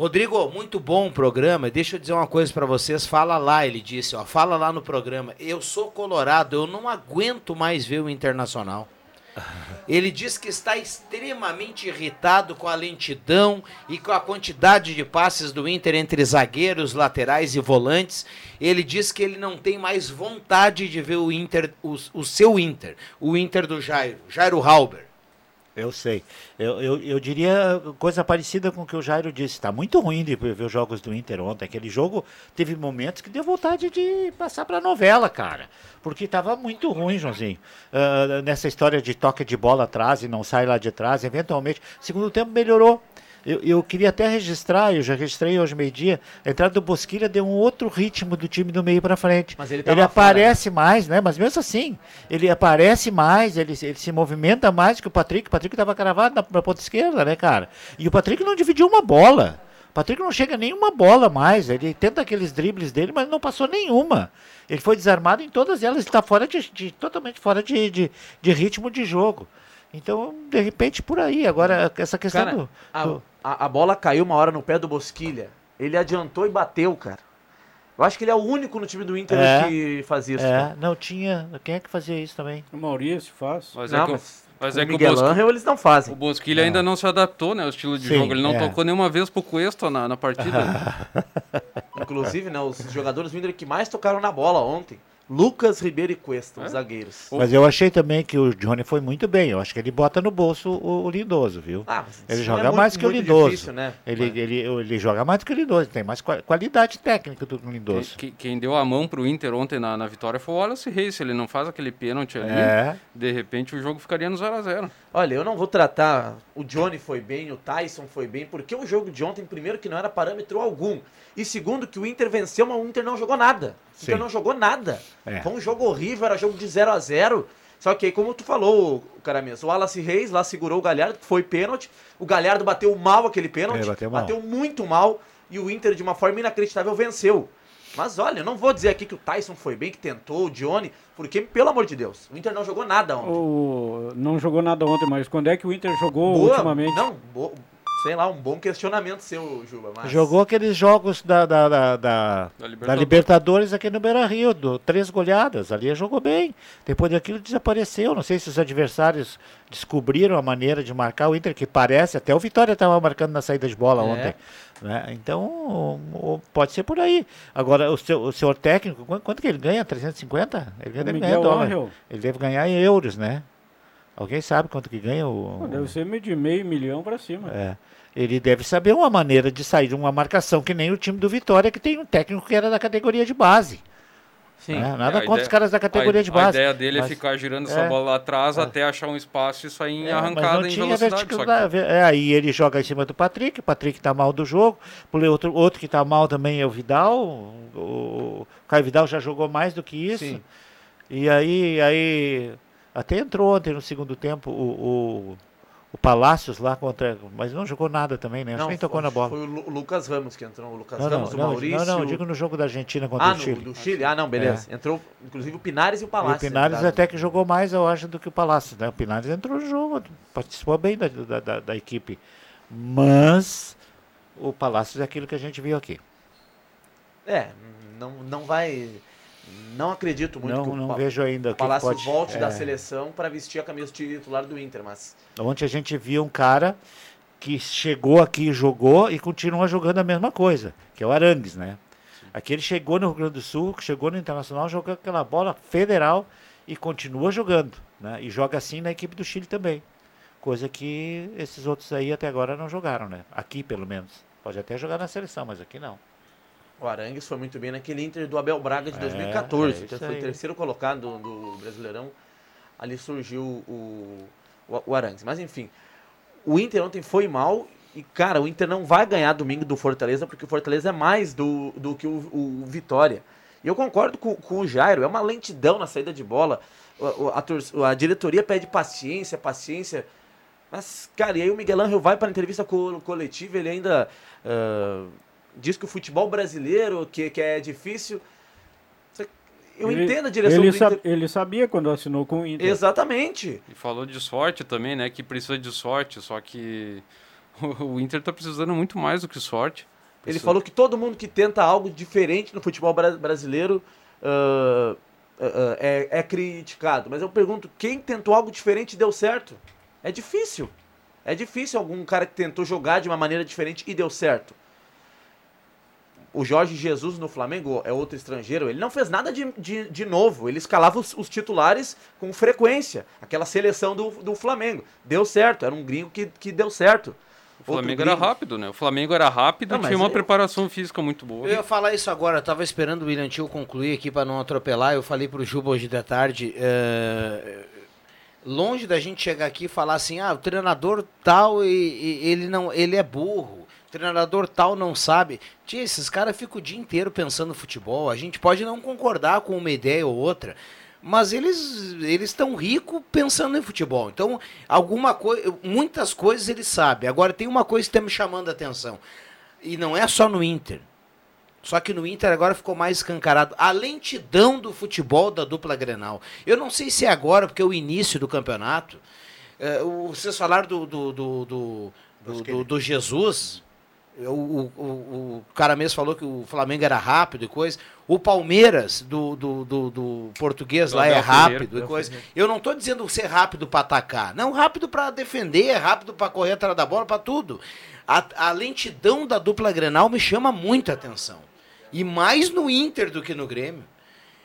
Rodrigo, muito bom o programa. Deixa eu dizer uma coisa pra vocês. Fala lá, ele disse, ó. Fala lá no programa. Eu sou colorado, eu não aguento mais ver o Internacional. Ele diz que está extremamente irritado com a lentidão e com a quantidade de passes do Inter entre zagueiros, laterais e volantes. Ele diz que ele não tem mais vontade de ver o Inter, o, o seu Inter, o Inter do Jairo, Jairo Halber. Eu sei. Eu, eu, eu diria coisa parecida com o que o Jairo disse. Está muito ruim de ver os jogos do Inter ontem. Aquele jogo teve momentos que deu vontade de passar para novela, cara. Porque estava muito ruim, Joãozinho. Ah, nessa história de toque de bola atrás e não sai lá de trás. Eventualmente, segundo tempo melhorou. Eu, eu queria até registrar, eu já registrei hoje meio-dia, a entrada do Bosquilha deu um outro ritmo do time do meio para frente. Mas ele ele tava fora, aparece mais, né? Mas mesmo assim, ele aparece mais, ele, ele se movimenta mais que o Patrick. O Patrick estava cravado na, na ponta esquerda, né, cara? E o Patrick não dividiu uma bola. O Patrick não chega nenhuma bola mais. Ele tenta aqueles dribles dele, mas não passou nenhuma. Ele foi desarmado em todas elas. Ele está fora de, de- totalmente fora de, de, de ritmo de jogo. Então, de repente, por aí. Agora, essa questão Cara, do, do- a, a bola caiu uma hora no pé do Bosquilha. Ele adiantou e bateu, cara. Eu acho que ele é o único no time do Inter É. que faz isso. É, cara. não tinha. Quem é que fazia isso também? O Maurício faz. Mas Não, é que, o- mas mas é o que o, Miguel Bosqui, Angel eles não fazem. o Bosquilha ainda não se adaptou, né? ao estilo de Sim, jogo. Ele não é. tocou nenhuma vez pro Cuesta na, na partida. Inclusive, né, os jogadores do Inter que mais tocaram na bola ontem. Lucas Ribeiro e Cuesta, os zagueiros. Mas eu achei também que o Johnny foi muito bem. Eu acho que ele bota no bolso o, o Lindoso, viu? Ah, Ele joga é mais muito- que o Lindoso. difícil, né? Ele, Mas- ele, ele joga mais do que o Lindoso. Tem mais qua- qualidade técnica do que o Lindoso. Quem, quem deu a mão pro Inter ontem na, na vitória foi o Wallace Reis. Se ele não faz aquele pênalti ali, É. de repente o jogo ficaria no 0x0. Olha, eu não vou tratar. O Johnny foi bem, o Tyson foi bem, porque o jogo de ontem, primeiro, que não era parâmetro algum. E segundo, que o Inter venceu, mas o Inter não jogou nada. O Inter não jogou nada. É. Foi um jogo horrível, era jogo de 0 a 0 Só que aí, como tu falou, cara mesmo, o Wallace Reis lá segurou o Galhardo, que foi pênalti. O Galhardo bateu mal aquele pênalti. É, bateu mal. muito mal. E o Inter, de uma forma inacreditável, venceu. Mas olha, eu não vou dizer aqui que o Tyson foi bem, que tentou, o Johnny, porque, pelo amor de Deus, o Inter não jogou nada ontem. O, não jogou nada ontem, mas quando é que o Inter jogou Boa, ultimamente? Não, bo- sei lá, um bom questionamento seu, Juba. Mas... Jogou aqueles jogos da, da, da, da- Da da Libertadores. Libertadores aqui no Beira Rio, do, três goleadas. Ali jogou bem. Depois daquilo desapareceu. Não sei se os adversários descobriram a maneira de marcar o Inter, que parece, até o Vitória estava marcando na saída de bola É. ontem. Né? Então, o- o- pode ser por aí. Agora, o seu, o senhor técnico, quanto, que ele ganha? 350? Ele O deve ganhar dólar. Angel. Ele deve ganhar em euros, né? Alguém sabe quanto que ganha o. Pô, Deve ser de meio milhão pra cima. É. Ele deve saber uma maneira de sair de uma marcação que nem o time do Vitória, que tem um técnico que era da categoria de base. Sim. né? É, Nada a contra ideia- os caras da categoria a, de base. A ideia dele mas- é ficar girando é, essa bola lá atrás é. até achar um espaço e sair em É, mas arrancada em velocidade. Que. É, aí ele joga em cima do Patrick, o Patrick tá mal do jogo. Outro, outro que tá mal também é o Vidal. O, o Caio Vidal já jogou mais do que isso. Sim. E aí, aí até entrou ontem no segundo tempo o, o, o Palácios lá contra. Mas não jogou nada também, né? Acho que nem tocou na bola. Foi o Lu- o Lucas Ramos que entrou. O Lucas Não, não, Ramos, o não, Maurício. não, não, digo no jogo da Argentina contra Ah, o no, Chile. do Chile? Ah, não, beleza. Entrou, inclusive, o Pinares e o E Palácio. o Pinares até que jogou mais, eu acho, do que o Palácio. Né? O Pinares entrou no jogo, participou bem da, da, da- da equipe. Mas o Palácio é aquilo que a gente viu aqui. É, não, não vai. Não acredito muito Não, que o não vejo ainda o o que Palácio pode- volte da é. seleção para vestir a camisa titular do Inter, mas. Ontem a gente viu um cara que chegou aqui e jogou e continua jogando a mesma coisa, que é o Arangues, né? Aqui ele chegou no Rio Grande do Sul, chegou no Internacional, jogou aquela bola federal e continua jogando, né? E joga assim na equipe do Chile também. Coisa que esses outros aí até agora não jogaram, né? Aqui, pelo menos. Pode até jogar na seleção, mas aqui não. O Arangues foi muito bem naquele Inter do Abel Braga de É, 2014. é então isso foi terceiro colocado do, Brasileirão. Ali surgiu o, o, o Arangues. Mas enfim, o Inter ontem foi mal. E, cara, o Inter não vai ganhar domingo do Fortaleza, porque o Fortaleza é mais do, do que o, o Vitória. E eu concordo com, com o Jairo, é uma lentidão na saída de bola. A, tor- a diretoria pede paciência, paciência. Mas, cara, e aí o Miguel Angel vai para a entrevista co- coletiva, ele ainda ah, diz que o futebol brasileiro, que, que é difícil. Eu Ele- entendo a direção ele, do Inter. ele sabia quando assinou com o Inter. Exatamente. E falou de sorte também, né? Que precisa de sorte, só que o Inter tá precisando muito mais do que sorte. Ele Precisa- falou que todo mundo que tenta algo diferente no futebol bra- brasileiro ah, ah, ah, é, é criticado. Mas eu pergunto, quem tentou algo diferente e deu certo? É difícil. É difícil algum cara que tentou jogar de uma maneira diferente e deu certo. O Jorge Jesus no Flamengo é outro estrangeiro. Ele não fez nada de, de, de novo. Ele escalava os, os titulares com frequência. Aquela seleção do, do Flamengo. Deu certo. Era um gringo que, que deu certo. O Flamengo era rápido, né? O Flamengo era rápido Não, e mas tinha uma eu- preparação física muito boa. Eu ia falar isso agora, eu tava esperando o William Tio concluir aqui para não atropelar. Eu falei pro Juba hoje da tarde. é, Longe da gente chegar aqui e falar assim, ah, o treinador tal, e, e ele não, ele é burro. Treinador tal não sabe. Tia, esses caras ficam o dia inteiro pensando no futebol. A gente pode não concordar com uma ideia ou outra, mas eles eles estão ricos pensando em futebol. Então, alguma coisa, muitas coisas eles sabem. Agora tem uma coisa que está me chamando a atenção. E não é só no Inter. Só que no Inter agora ficou mais escancarado. A lentidão do futebol da dupla Grenal. Eu não sei se é agora, porque é o início do campeonato. É, o- vocês falaram do, do, do, do, do- do- do Jesus. O, o, o, cara mesmo falou que o Flamengo era rápido e coisa. O Palmeiras, do, do, do, do português lá, é rápido e coisa. Eu não estou dizendo ser rápido para atacar. Não, rápido para defender, rápido para correr atrás da bola, para tudo. A, a lentidão da dupla Grenal me chama muita atenção. E mais no Inter do que no Grêmio.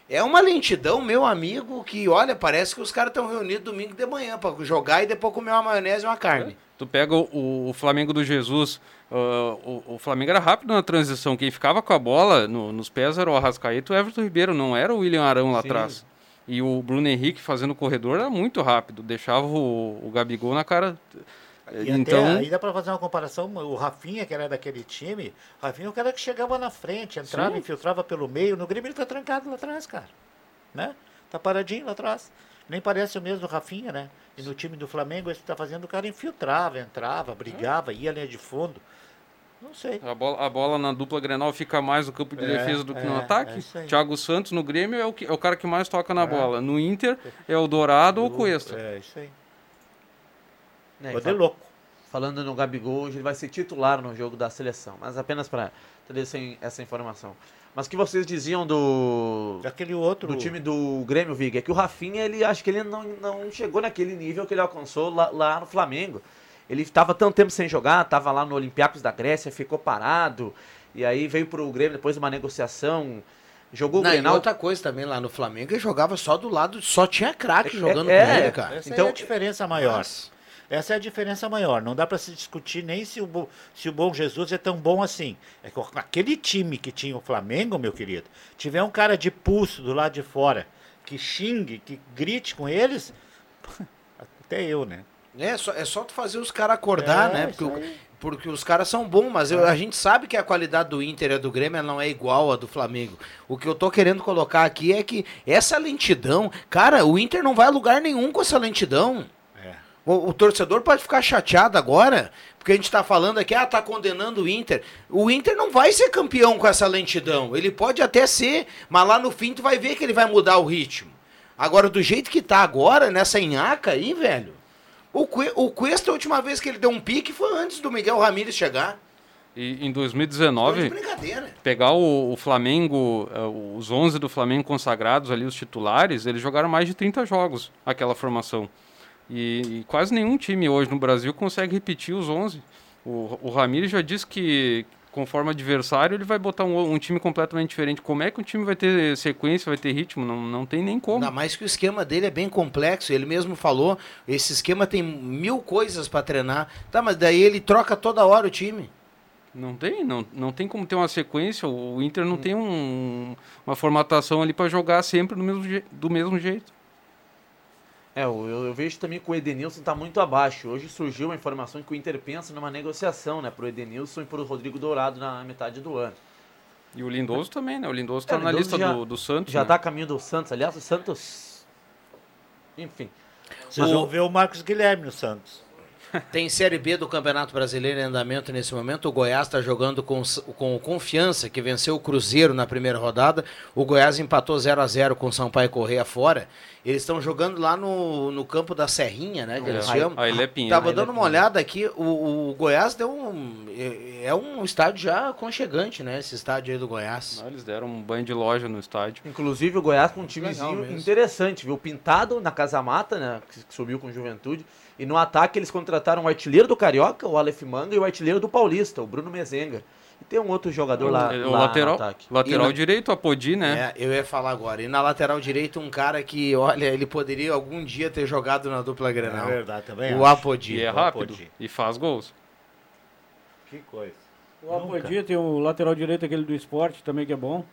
É uma lentidão, meu amigo, que olha, parece que os caras estão reunidos domingo de manhã para jogar e depois comer uma maionese e uma carne. Tu pega o, o Flamengo do Jesus, ah, o, o Flamengo era rápido na transição. Quem ficava com a bola no- nos pés era o Arrascaeta e o Everton Ribeiro, não era o William Arão lá Sim. atrás. E o Bruno Henrique fazendo o corredor era muito rápido, deixava o, o Gabigol na cara. E então, até aí dá pra fazer uma comparação, o Rafinha, que era daquele time, o Rafinha é o cara que chegava na frente, entrava, Sim. infiltrava pelo meio, no Grêmio ele tá trancado lá atrás, cara, né? Tá paradinho lá atrás. Nem parece o mesmo Rafinha, né? E no time do Flamengo, esse que tá fazendo, o cara infiltrava, entrava, brigava, ia à linha de fundo. Não sei. a bola, a bola na dupla Grenal fica mais no campo de É, defesa do que no é, ataque. é. Thiago Santos no Grêmio é o, que, é o cara que mais toca na bola. No Inter é o Dourado ou o Cuesta. É, isso aí. Né, Pode fa- louco. Falando no Gabigol, hoje ele vai ser titular no jogo da seleção. Mas apenas para trazer essa informação. Mas o que vocês diziam do, Aquele outro. do time do Grêmio, Vig, é que o Rafinha, ele acho que ele não, não chegou naquele nível que ele alcançou lá, lá no Flamengo. Ele estava tanto tempo sem jogar, estava lá no Olympiacos da Grécia, ficou parado. E aí veio pro Grêmio depois de uma negociação. Jogou o Não, e Grenal. outra coisa também lá no Flamengo, ele jogava só do lado, só tinha craque É, jogando é, com ele, cara. Essa Então- é a diferença maior. Nossa. Essa é a diferença maior. Não dá para se discutir nem se o, se o Bom Jesus é tão bom assim. É que aquele time que tinha o Flamengo, meu querido, tiver um cara de pulso do lado de fora que xingue, que grite com eles, até eu, né? É só, é só tu fazer os caras acordar, É, né? Porque, o- porque os caras são bons, mas eu- a gente sabe que a qualidade do Inter e do Grêmio não é igual à do Flamengo. O que eu tô querendo colocar aqui é que essa lentidão, cara, o Inter não vai a lugar nenhum com essa lentidão. É. O, o torcedor pode ficar chateado agora, porque a gente tá falando aqui, ah, tá condenando o Inter. O Inter não vai ser campeão com essa lentidão. Ele pode até ser, mas lá no fim tu vai ver que ele vai mudar o ritmo. Agora, do jeito que tá agora, nessa enhaca aí, velho, o, Que- o Cuesta, a última vez que ele deu um pique foi antes do Miguel Ramírez chegar. E em Foi de 2019, brincadeira. pegar o, o Flamengo, eh, os 11 do Flamengo consagrados ali, os titulares, eles jogaram mais de 30 jogos, aquela formação. E, e quase nenhum time hoje no Brasil consegue repetir os 11. O, o Ramires já disse que, conforme adversário, ele vai botar um, um time completamente diferente. Como é que um time vai ter sequência, vai ter ritmo? Não, não tem nem como. Ainda mais que o esquema dele é bem complexo. Ele mesmo falou, esse esquema tem mil coisas pra treinar. Tá, mas daí ele troca toda hora o time. Não tem, não, não tem como ter uma sequência. O Inter não tem um- uma formatação ali para jogar sempre do mesmo, do mesmo jeito. É, eu, eu vejo também que o Edenilson está muito abaixo. Hoje surgiu uma informação que o Inter pensa numa negociação, né, pro Edenilson e pro Rodrigo Dourado na metade do ano. E o Lindoso também, né? O Lindoso está É, o na Lindoso lista já- do, do Santos. Já né? está a caminho do Santos, aliás, o Santos. Enfim. Vocês vão ver o Marcos Guilherme no Santos. Tem Série B do Campeonato Brasileiro em andamento nesse momento. O Goiás está jogando com, com confiança, que venceu o Cruzeiro na primeira rodada. O Goiás empatou 0 a 0 com o Sampaio Correia fora. Eles estão jogando lá no, no campo da Serrinha, né? Que eles Aí- chamam. aí ele é Pinheiro. Tava é dando uma olhada aqui. O, o Goiás deu um. É, é um estádio já aconchegante, né? Esse estádio aí do Goiás. Ah, Eles deram um banho de loja no estádio. Inclusive o Goiás com um timezinho interessante, viu? Pintado na Casa Mata, né? Que, que subiu com Juventude. E no ataque eles contrataram o artilheiro do Carioca, o Aleph Manga, e o artilheiro do Paulista, o Bruno Mezenga. E tem um outro jogador lá, É, lá o lateral, no ataque. lateral E na- direito, a Podi, né? É, eu ia falar agora. E na lateral direita, um cara que, olha, ele poderia algum dia ter jogado na dupla É Grenal. verdade, também o acho. Apodi. E é rápido. Podi. E faz gols. Que coisa. O Apodi tem o lateral direito, aquele do esporte também que é bom.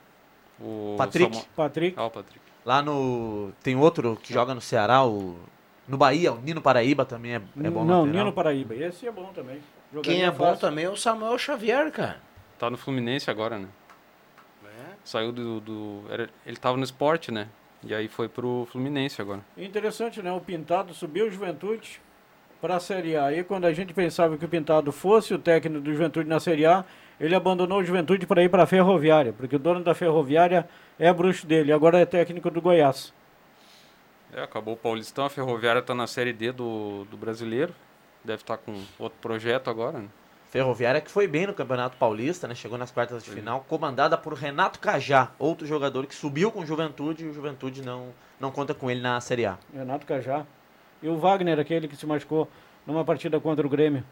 O Patrick. Samu- Patrick. Ah, o Patrick. Lá no. Tem outro que joga no Ceará, o. No Bahia, o Nino Paraíba também é, é bom Não, lateral. Nino Paraíba. Esse é bom também. Quem é bom fácil. também é o Samuel Xavier, cara. Tá no Fluminense agora, né? Saiu do. do era- ele tava no esporte, né? E aí foi pro Fluminense agora. Interessante, né? O Pintado subiu o Juventude para a Série A. E quando a gente pensava que o Pintado fosse o técnico do Juventude na Série A, ele abandonou o Juventude para ir para a Ferroviária, porque o dono da Ferroviária é bruxo dele, agora é técnico do Goiás. É, acabou o Paulistão, a Ferroviária tá na Série D do, do Brasileiro. Deve estar com outro projeto agora, né? Ferroviária que foi bem no Campeonato Paulista, né? Chegou nas quartas de final, comandada por Renato Cajá, outro jogador que subiu com o Juventude e o Juventude não, não conta com ele na Série A. Renato Cajá. E o Wagner, aquele que se machucou numa partida contra o Grêmio.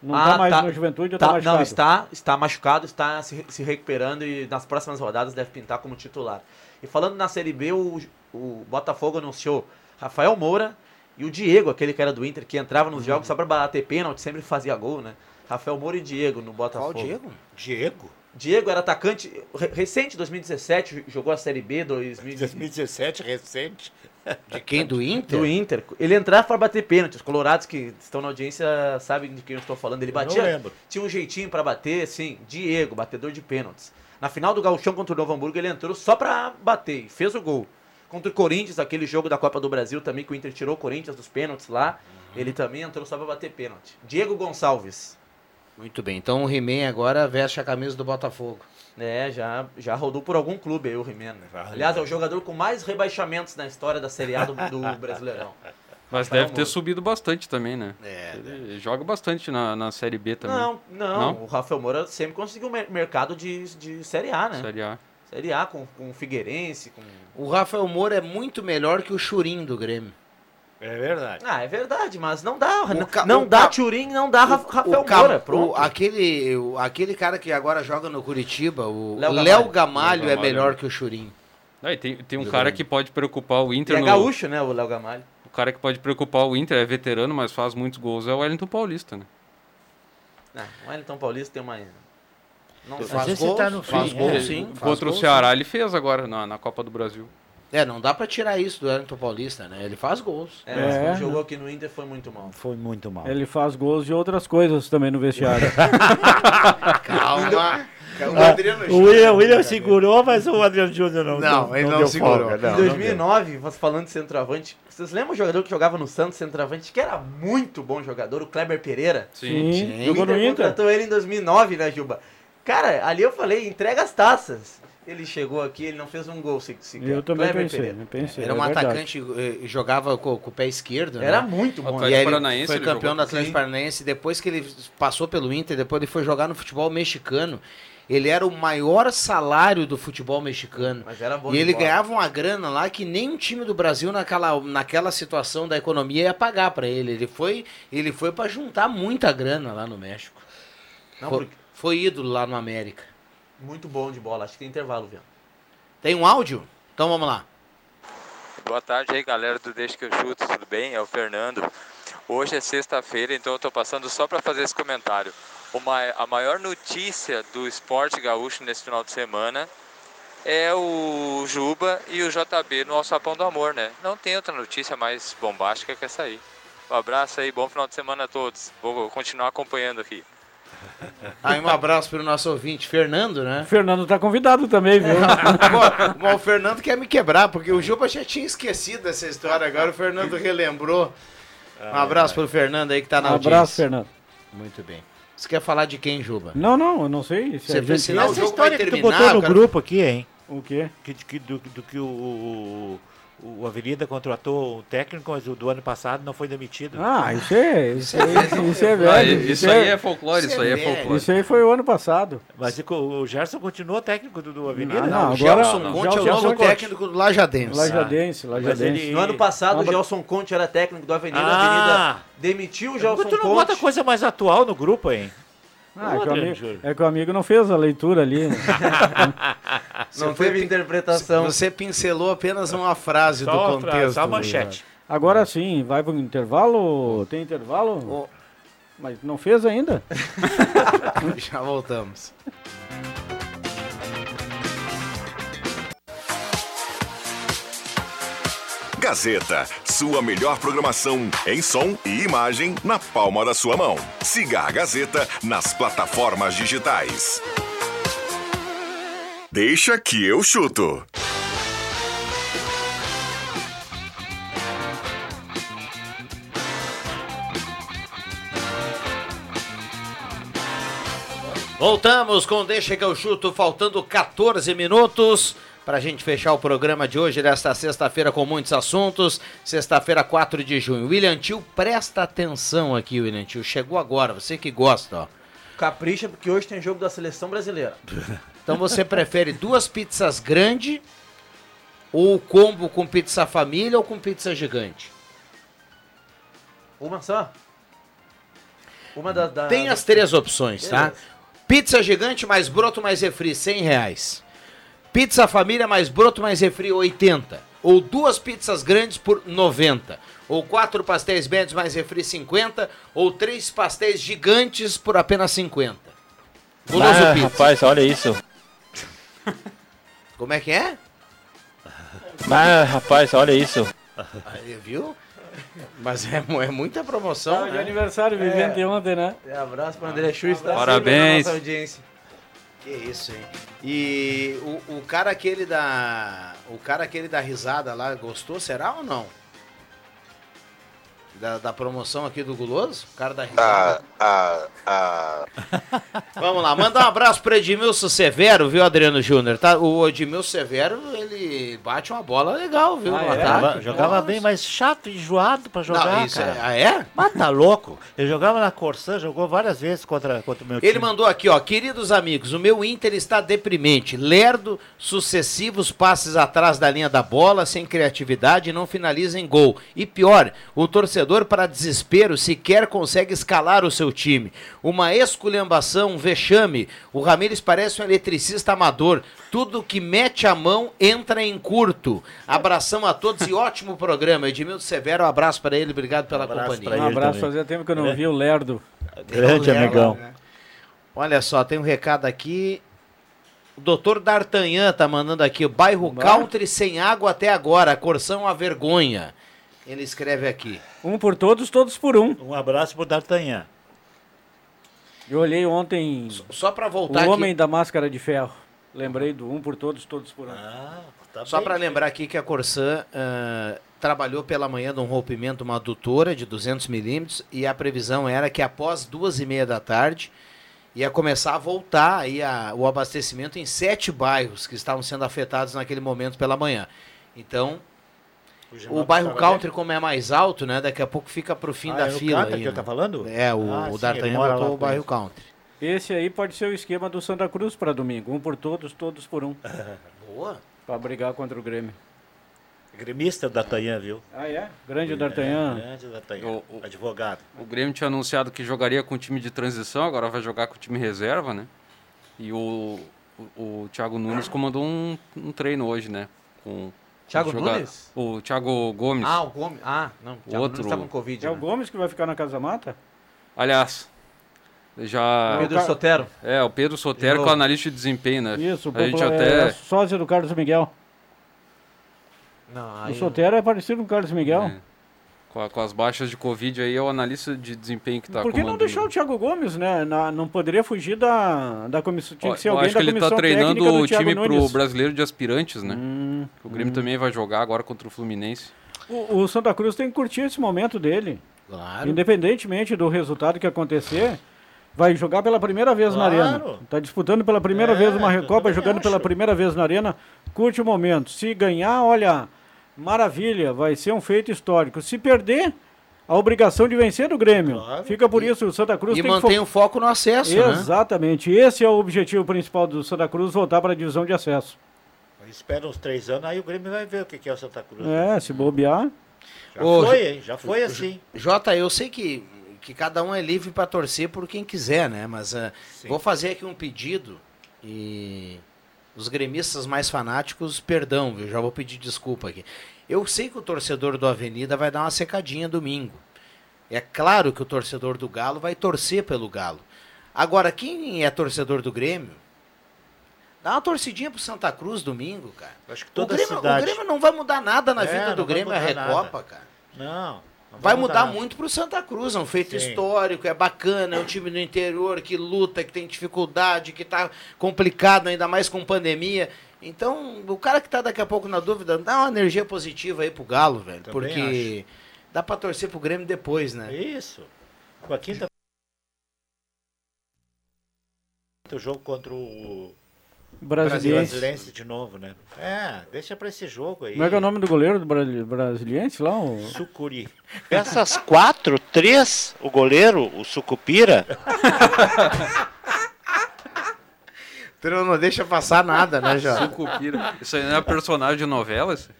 Não Ah, está mais tá. no Juventude ou Tá, está machucado? não, está, está machucado, está se, se recuperando e nas próximas rodadas deve pintar como titular. E falando na Série B, o, o Botafogo anunciou Rafael Moura e o Diego, aquele que era do Inter, que entrava Uhum. nos jogos só para bater pênalti, sempre fazia gol, né? Rafael Moura e Diego no Botafogo. Qual Diego? Diego? Diego era atacante re- recente, 2017, jogou a Série B 2017 2017, recente. De quem? Do Inter? do Inter. Ele entrava para bater pênalti. Os colorados que estão na audiência sabem de quem eu estou falando. Ele Eu não batia, lembro. tinha um jeitinho para bater, sim. Diego, batedor de pênaltis. Na final do Gauchão contra o Novo Hamburgo, ele entrou só para bater e fez o gol. Contra o Corinthians, aquele jogo da Copa do Brasil também, que o Inter tirou o Corinthians dos pênaltis lá. Ele também entrou só para bater pênalti. Diego Gonçalves. Muito bem. Então o He-Man agora veste a camisa do Botafogo. É, já, já rodou por algum clube aí o Rimeno. Aliás, é o jogador com mais rebaixamentos na história da Série A do, do Brasileirão. Mas deve ter subido bastante também, né? É, Ele joga bastante na, na Série B também. Não, não, Não? O Rafael Moura sempre conseguiu mer- mercado de, de Série A, né? Série A. Série A com, com o Figueirense, com... O Rafael Moura é muito melhor que o Churim do Grêmio. É verdade. Ah, é verdade, mas não dá. O não ca- não o dá ca- Turim, não dá Ra- Rafael o Moura. o- aquele, o- aquele cara que agora joga no Curitiba, o Léo Léo Gamalho. Gamalho, Léo é Gamalho, melhor né? que o Churim. Aí tem, tem um Do cara Grêmio. que pode preocupar o E Inter é no, gaúcho, né, o Léo Gamalho. o cara que pode preocupar o Inter, é veterano, mas faz muitos gols, é o Wellington Paulista, né? Não, o Wellington Paulista tem uma. Não Faz vezes gols, você tá no faz fim, gols, é. sim. faz Contra o gols, Ceará ele fez agora na, na Copa do Brasil. É, não dá pra tirar isso do Wellington Paulista, né? Ele faz gols. É, mas É. quando jogou aqui no Inter foi muito mal. Foi muito mal. Ele faz gols de outras coisas também no vestiário. Calma. O Ah, Adriano o William, o William segurou, mas o Adriano Júnior não. Não, ele não deu segurou. folga, Em não, não deu. 2009, você falando de centroavante, vocês lembram o jogador que jogava no Santos, centroavante, que era muito bom jogador, o Kleber Pereira? Sim, sim. jogou o no Inter Inter. contratou ele em 2009, né, Juba? Cara, ali eu falei, entrega as taças. Ele chegou aqui, ele não fez um gol se- sequer. Eu também Kleber pensei, Pereira. eu pensei. Era é um verdade. atacante eh, jogava com, com o pé esquerdo, né? Era muito bom. E ele Paranaense foi ele campeão jogou. do Atlético. Paranaense. Depois que ele passou pelo Inter, depois ele foi jogar no futebol mexicano. Ele era o maior salário do futebol mexicano. Mas era bom E ele bola. ganhava uma grana lá que nem um time do Brasil naquela, naquela situação da economia ia pagar pra ele. Ele foi, ele foi para juntar muita grana lá no México. Não, foi, porque- foi ídolo lá no América. Muito bom de bola. Acho que tem intervalo, viu? Tem um áudio? Então vamos lá. Boa tarde aí, galera do Deixa que eu chuto, tudo bem? É o Fernando. Hoje é sexta-feira, então eu tô passando só para fazer esse comentário. Uma, a maior notícia do esporte gaúcho nesse final de semana é o Juba e o JB no Alçapão do Amor, né? Não tem outra notícia mais bombástica que essa aí. Um abraço aí, bom final de semana a todos. Vou continuar acompanhando aqui. Aí um abraço pro nosso ouvinte, Fernando, né? O Fernando tá convidado também, viu? Mas o Fernando quer me quebrar, porque o Juba já tinha esquecido dessa história, agora o Fernando relembrou. Um abraço pro Fernando aí que tá na Um audiência. abraço, Fernando. Muito bem. Você quer falar de quem, Juba? Não, não, eu não sei. Se Você gente... o Essa história que tu botou no cara. grupo aqui, hein? O quê? Que, que- do, do que o, o, o Avenida contratou o técnico, mas o do ano passado não foi demitido. Ah, isso é, isso é, isso é Ah, velho. isso aí é folclore, isso isso é aí é folclore. Isso aí foi o ano passado. Mas o, o Gerson continua técnico do, do Avenida? Ah, não, o agora- Gelson não, Conte é o novo Conte. técnico do Lajadense. Lajadense, Mas Lajadense. ele- No ano passado, Não, o Gelson Conte era técnico do Avenida. A Ah. Avenida demitiu o Gelson tu não Conte. bota coisa mais atual no grupo, hein? Ah, é, que o amigo, é que o amigo não fez a leitura ali. né? Não Você teve interpretação. Você pincelou apenas uma frase Só do contexto. fra- só a manchete. Agora sim, vai pro intervalo? Tem intervalo? Mas não fez ainda? Já voltamos. Gazeta, sua melhor programação em som e imagem na palma da sua mão. Siga a Gazeta nas plataformas digitais. Deixa que eu chuto. Voltamos com Deixa que eu chuto, faltando 14 minutos para a gente fechar o programa de hoje, desta sexta-feira, com muitos assuntos. Sexta-feira, 4 de junho. William Tio, presta atenção aqui, William Tio. Chegou agora, você que gosta, ó. Capricha, porque hoje tem jogo da seleção brasileira. Então você prefere duas pizzas grandes ou combo com pizza família ou com pizza gigante? Uma só? Uma da. da Tem as três opções, tá? Beleza. Pizza gigante mais broto mais refri, 100 reais. Pizza família mais broto mais refri, 80. Ou duas pizzas grandes por 90. Ou quatro pastéis médios mais refri, 50. Ou três pastéis gigantes por apenas 50. Guloso Ah, Pizza. rapaz, olha isso. Como é que é? Ah, rapaz, olha isso. Aí, viu? Mas é, é muita promoção, de né? aniversário, Vivente ontem, né? É, abraço para André Schuster. tá Parabéns. nossa audiência. Que isso, hein? E o, o cara aquele da. O cara aquele da risada lá, gostou, será ou não? Da, da promoção aqui do Guloso? O cara da risada. Ah, ah, ah. Vamos lá, manda um abraço pro Edmilson Severo, viu, Adriano Júnior? Tá? O Edmilson Severo, ele bate uma bola legal, viu? Ah, é? ataque. Jogava, Nossa. bem, mas chato, enjoado pra jogar, Não, isso é- cara. ah, é? Mas tá louco. Ele jogava na Corsã, jogou várias vezes contra, contra o meu time. Ele mandou aqui, ó, queridos amigos, o meu Inter está deprimente, lerdo, sucessivos passes atrás da linha da bola, sem criatividade, não finaliza em gol. E pior, o torcedor torcedor, para desespero, sequer consegue escalar o seu time. Uma esculhambação, um vexame. O Ramires parece um eletricista amador. Tudo que mete a mão entra em curto. Abração a todos e ótimo programa. Edmildo Severo, um abraço para ele, obrigado pela companhia. Um abraço, fazia tempo que eu não vi o Lerdo. Grande amigão. Olha só, tem um recado aqui. O doutor D'Artagnan tá mandando aqui, o bairro Country sem água até agora, a Corção a vergonha. Ele escreve aqui. Um por todos, todos por um. Um abraço pro D'Artagnan. Eu olhei ontem Só para voltar o aqui. Homem da Máscara de Ferro. Lembrei do um por todos, todos por um. Ah, Só para lembrar aqui que a Corsan ah, trabalhou pela manhã num rompimento, uma adutora de 200 milímetros, e a previsão era que após duas e meia da tarde ia começar a voltar aí a- o abastecimento em sete bairros que estavam sendo afetados naquele momento pela manhã. Então, o bairro Country, como é mais alto, né, daqui a pouco fica para o fim Ah, da é fila. Country aí, que eu né? tá falando? É, o, Ah, o D'Artagnan botou o bairro. Country. Esse aí pode ser o esquema do Santa Cruz para domingo. Um por todos, todos por um. Boa. Para brigar contra o Grêmio. Gremista o D'Artagnan, viu? Ah, é? Grande D'Artagnan. Grande D'Artagnan. Advogado. O Grêmio tinha anunciado que jogaria com o time de transição, agora vai jogar com o time reserva, né? E o, o, o Thiago Nunes comandou um, um treino hoje, né? Com Thiago jogar- Nunes? O Thiago Gomes. Ah, o Gomes. Ah, não. O Thiago outro. Nunes tá com Covid. É o né? Gomes que vai ficar na Casa Mata? Aliás, já. Pedro Sotero. É, o Pedro Sotero, que é o analista de desempenho, né? Isso, o a gente popular- até. é sósia do Carlos Miguel. Não, O. Sotero é parecido com o Carlos Miguel. É. Com, a- com as baixas de Covid aí, é o analista de desempenho que tá Por que não deixar o Thiago Gomes, né? Na- não poderia fugir da, da comissão. Tinha que ser eu alguém acho da que ele comissão tá treinando o time pro Nunes. brasileiro de aspirantes, né? Hum, o Grêmio hum. também vai jogar agora contra o Fluminense. O, o Santa Cruz tem que curtir esse momento dele. Claro. Independentemente do resultado que acontecer, vai jogar pela primeira vez na Claro. Arena. Está disputando pela primeira É, vez uma Recopa, jogando pela acho. primeira vez na Arena. Curte o momento. Se ganhar, olha, maravilha, vai ser um feito histórico. Se perder, a obrigação de vencer do Grêmio. Fica por isso, o Santa Cruz E tem que mantém fo- o foco no acesso, né? Exatamente. Esse é o objetivo principal do Santa Cruz, voltar para a divisão de acesso. Espera uns três anos, aí o Grêmio vai ver o que que é o Santa Cruz. né? É, se bobear. Já Ô, foi, hein? Já foi assim. Jota, eu sei que, que cada um é livre para torcer por quem quiser, né? Mas ah, vou fazer aqui um pedido e os gremistas mais fanáticos, perdão, eu já vou pedir desculpa aqui. Eu sei que o torcedor do Avenida vai dar uma secadinha domingo. É claro que o torcedor do Galo vai torcer pelo Galo. Agora, quem é torcedor do Grêmio, dá uma torcidinha pro Santa Cruz domingo, cara. Acho que O toda a Grêmio, o cidade. Grêmio não vai mudar nada na É, vida do Grêmio, a mudar Recopa, nada. cara. Não. Vai mudar muito pro Santa Cruz, é um feito Sim. histórico, é bacana, é um time do interior que luta, que tem dificuldade, que tá complicado, ainda mais com pandemia. Então, o cara que tá daqui a pouco na dúvida, dá uma energia positiva aí pro Galo, velho. Também porque dá pra torcer pro Grêmio depois, né? Isso. Com a quinta. O jogo contra o Brasiliense. Brasiliense de novo, né? É, deixa pra esse jogo aí. Como é que é o nome do goleiro do Brasi- Brasiliense lá? O... Sucuri. Dessas quatro, três, o goleiro, o Sucupira, Tu não deixa passar nada, né, Jota? Sucupira. Isso aí não é personagem de novela? isso?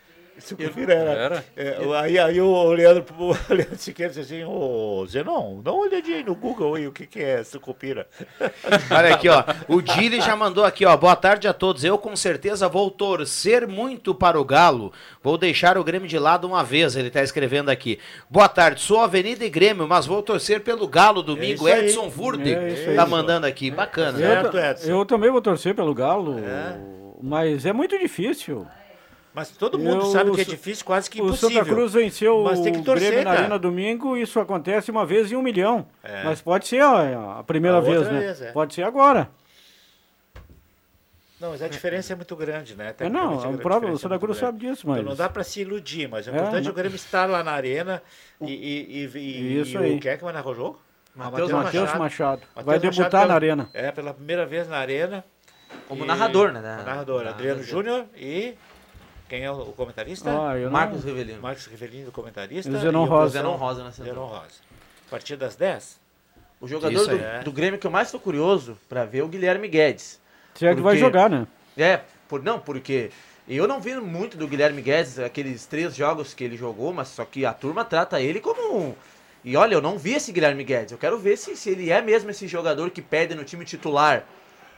Sucupira era. Era? É, o- aí, aí o Leandro, o Leandro Siqueira disse assim, ô Zenon, dá uma olhadinha aí no Google aí, o que que é sucupira. Olha aqui, ó. O Dili já mandou aqui, ó. Boa tarde a todos. Eu com certeza vou torcer muito para o Galo. Vou deixar o Grêmio de lado uma vez. Ele tá escrevendo aqui. Boa tarde. Sou Avenida e Grêmio, mas vou torcer pelo Galo domingo. É. Edson Vurde É tá mandando aqui. Bacana. Eu, Certo, ta- Edson. eu também vou torcer pelo Galo, mas é muito difícil. Mas todo mundo Eu- sabe que é o- difícil, quase que O impossível. Santa Cruz venceu Mas tem que o torcer, Grêmio na cara. Arena domingo, isso acontece uma vez em um milhão. É. Mas pode ser ó, a primeira A vez, né? vez, é. Pode ser agora. Não, mas a diferença é muito grande, né? É, não, a o próprio diferença é Santa Cruz grande. sabe disso, mas... Então não dá pra se iludir, mas o É, importante é o Grêmio estar lá na arena e, e, e, e, Isso e aí. o que é que vai narrar o jogo? Matheus Matheus Machado. Matheus Vai Machado debutar pela- na arena. É, pela primeira vez na arena. Como E- narrador, né? Como narrador, Adriano Júnior e quem é o o comentarista? Ah, eu não- Marcos Rivelino. Marcos Rivelino, o comentarista. E o Zenon Rosa. Zenon Rosa na. Zenon Rosa. A partir das 10? O jogador do, é. do Grêmio que eu mais tô curioso pra ver é o Guilherme Guedes. Se é que vai jogar, né? É, por, não, porque Eu não vi muito do Guilherme Guedes, aqueles três jogos que ele jogou, mas só que a turma trata ele como um. E olha, eu não vi esse Guilherme Guedes. Eu quero ver se, se ele é mesmo esse jogador que perde no time titular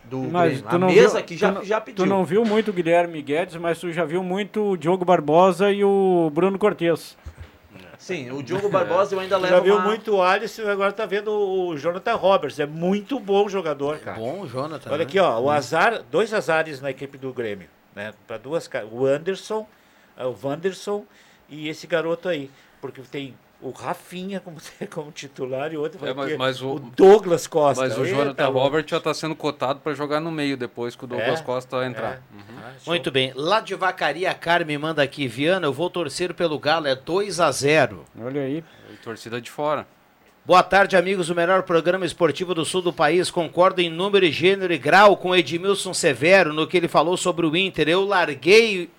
do Mas Grêmio. tu A não mesa viu, aqui já, tu, não- já Tu pediu. não viu muito o Guilherme Guedes, mas tu já viu muito o Diogo Barbosa e o Bruno Cortes. Sim, o Diogo Barbosa eu ainda Tu levo já viu uma- muito o Alisson e agora tá vendo o Jonathan Roberts. É muito bom jogador, cara. Bom, Jonathan. Olha né? aqui, ó, o azar, dois azares na equipe do Grêmio, né? Para duas, o Anderson, eh, o Wanderson e esse garoto aí, porque tem o Rafinha como, como titular e outro vai É, mas- ter mas o- Douglas Costa. Mas o Jonathan. Robert já está sendo cotado para jogar no meio depois que o Douglas É? Costa entrar. É. Uhum. Ah. Muito bem. Lá de Vacaria, a Carmen manda aqui. Viana, eu vou torcer pelo Galo. É 2 a 0 Olha aí. E torcida de fora. Boa tarde, amigos do melhor programa esportivo do sul do país. Concordo em número, e gênero e grau com Edmilson Severo no que ele falou sobre o Inter. Eu larguei.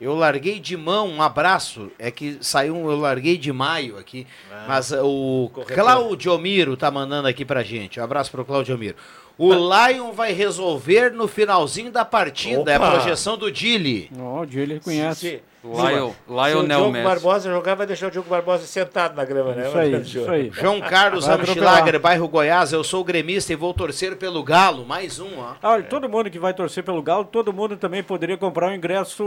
Eu larguei de mão, um abraço. É que saiu um eu larguei de maio aqui. mas uh, o corretor. Claudio Miro tá mandando aqui pra gente. Um abraço pro Claudio Miro. O Lion vai resolver no finalzinho da partida. É a Opa! projeção do Dili. Ó, o dia ele conhece. Se, Lionel, se o Diogo Messi. Barbosa jogar, vai deixar o Diogo Barbosa sentado na grama, né? Isso aí, isso aí. João Carlos atropelar. bairro Goiás. Eu sou gremista e vou torcer pelo Galo. Mais um, ó. Ah, Olha, todo mundo que vai torcer pelo Galo, todo mundo também poderia comprar um ingresso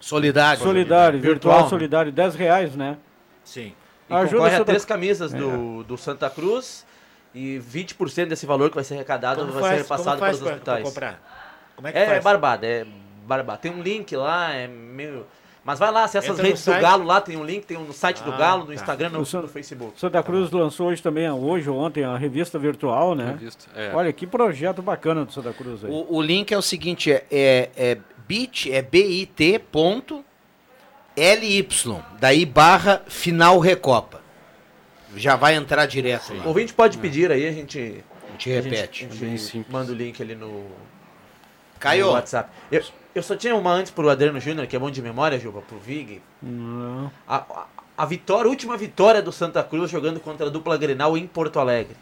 Solidário. solidário, virtual, Virtual. solidário, 10 reais, né? Sim. E Ajuda concorre a três camisas do, do Santa Cruz e 20% desse valor que vai ser arrecadado Como vai faz, ser repassado para os pra, pra hospitais. comprar? Como é que É, faz? barbada, é Tem um link lá, é meio. Mas vai lá, acessa as Entra no redes do. Galo lá, tem um link, tem um no site do Ah, Galo, no tá. Instagram, no, O San- no Facebook. Santa Cruz lançou hoje também, hoje ou ontem, a revista virtual, né? Revista, é. Olha, que projeto bacana do Santa Cruz aí. O, o link é o seguinte, é, é, é bit, é bit ponto ly, daí barra final recopa. Já vai entrar direto O lá. ouvinte pode pedir aí, a gente, A gente a gente, repete. a gente Bem simples. manda o link ali no, Caio, no WhatsApp. Eu, eu só tinha uma antes pro Adriano Júnior, que é bom de memória, Juba, pro Vig. Não. A, a, a vitória, a última vitória do Santa Cruz jogando contra a dupla Grenal em Porto Alegre.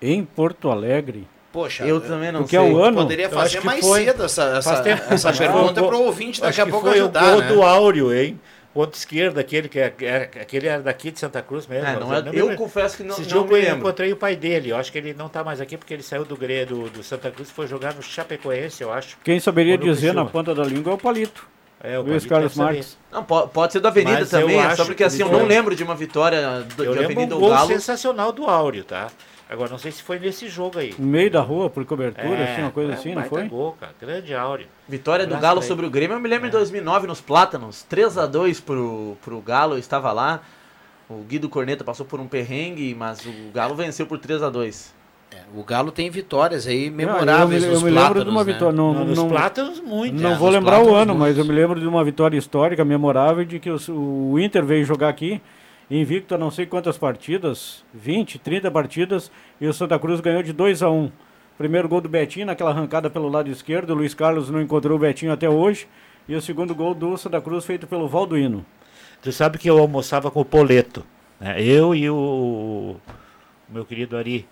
Em Porto Alegre. poxa, Eu também não Porque é sei. o ano. poderia fazer mais foi- cedo essa, essa, essa pergunta foi o ouvinte acho daqui a que pouco foi ajudar, o gol né? do Áureo, hein? Ponto esquerdo, aquele que é, é- aquele era daqui de Santa Cruz mesmo. É, não Eu é, eu confesso que não, Esse eu encontrei o pai dele. Eu acho que ele não tá mais aqui porque ele saiu do do, do Santa Cruz e foi jogar no Chapecoense, eu acho. Quem saberia dizer na ponta da língua é o Palito. É, o Luiz Carlos. Marques. Não, po- pode ser da Avenida Mas eu também, é só porque que assim, eu não lembro de uma vitória do, Eu de Avenida um ou gol Galo. sensacional do Áureo, tá? Agora não sei se foi nesse jogo aí. No meio da rua, por cobertura, assim, uma coisa é assim, um não baita foi? gol, cara. Grande Áureo. Vitória do Galo sobre o Grêmio, eu me É. lembro em 2009 nos Plátanos, 3 a 2 pro, pro Galo, eu estava lá. O Guido Corneta passou por um perrengue, mas o Galo venceu por 3 a 2 O Galo tem vitórias aí Ah, memoráveis eu me, eu nos me lembro de uma né? vitória. Não, Não, nos não, Plátanos, muito. não É, vou lembrar o ano, mas muitos. eu me lembro de uma vitória histórica, memorável, de que os- o Inter veio jogar aqui, invicto a não sei quantas partidas, 20, 30 partidas, e o Santa Cruz ganhou de 2 a 1 Primeiro gol do Betinho, naquela arrancada pelo lado esquerdo, o Luiz Carlos não encontrou o Betinho até hoje, e o segundo gol do Santa Cruz feito pelo Valduino. Tu sabe que eu almoçava com o Poleto. Né? Eu e o, o meu querido Ari.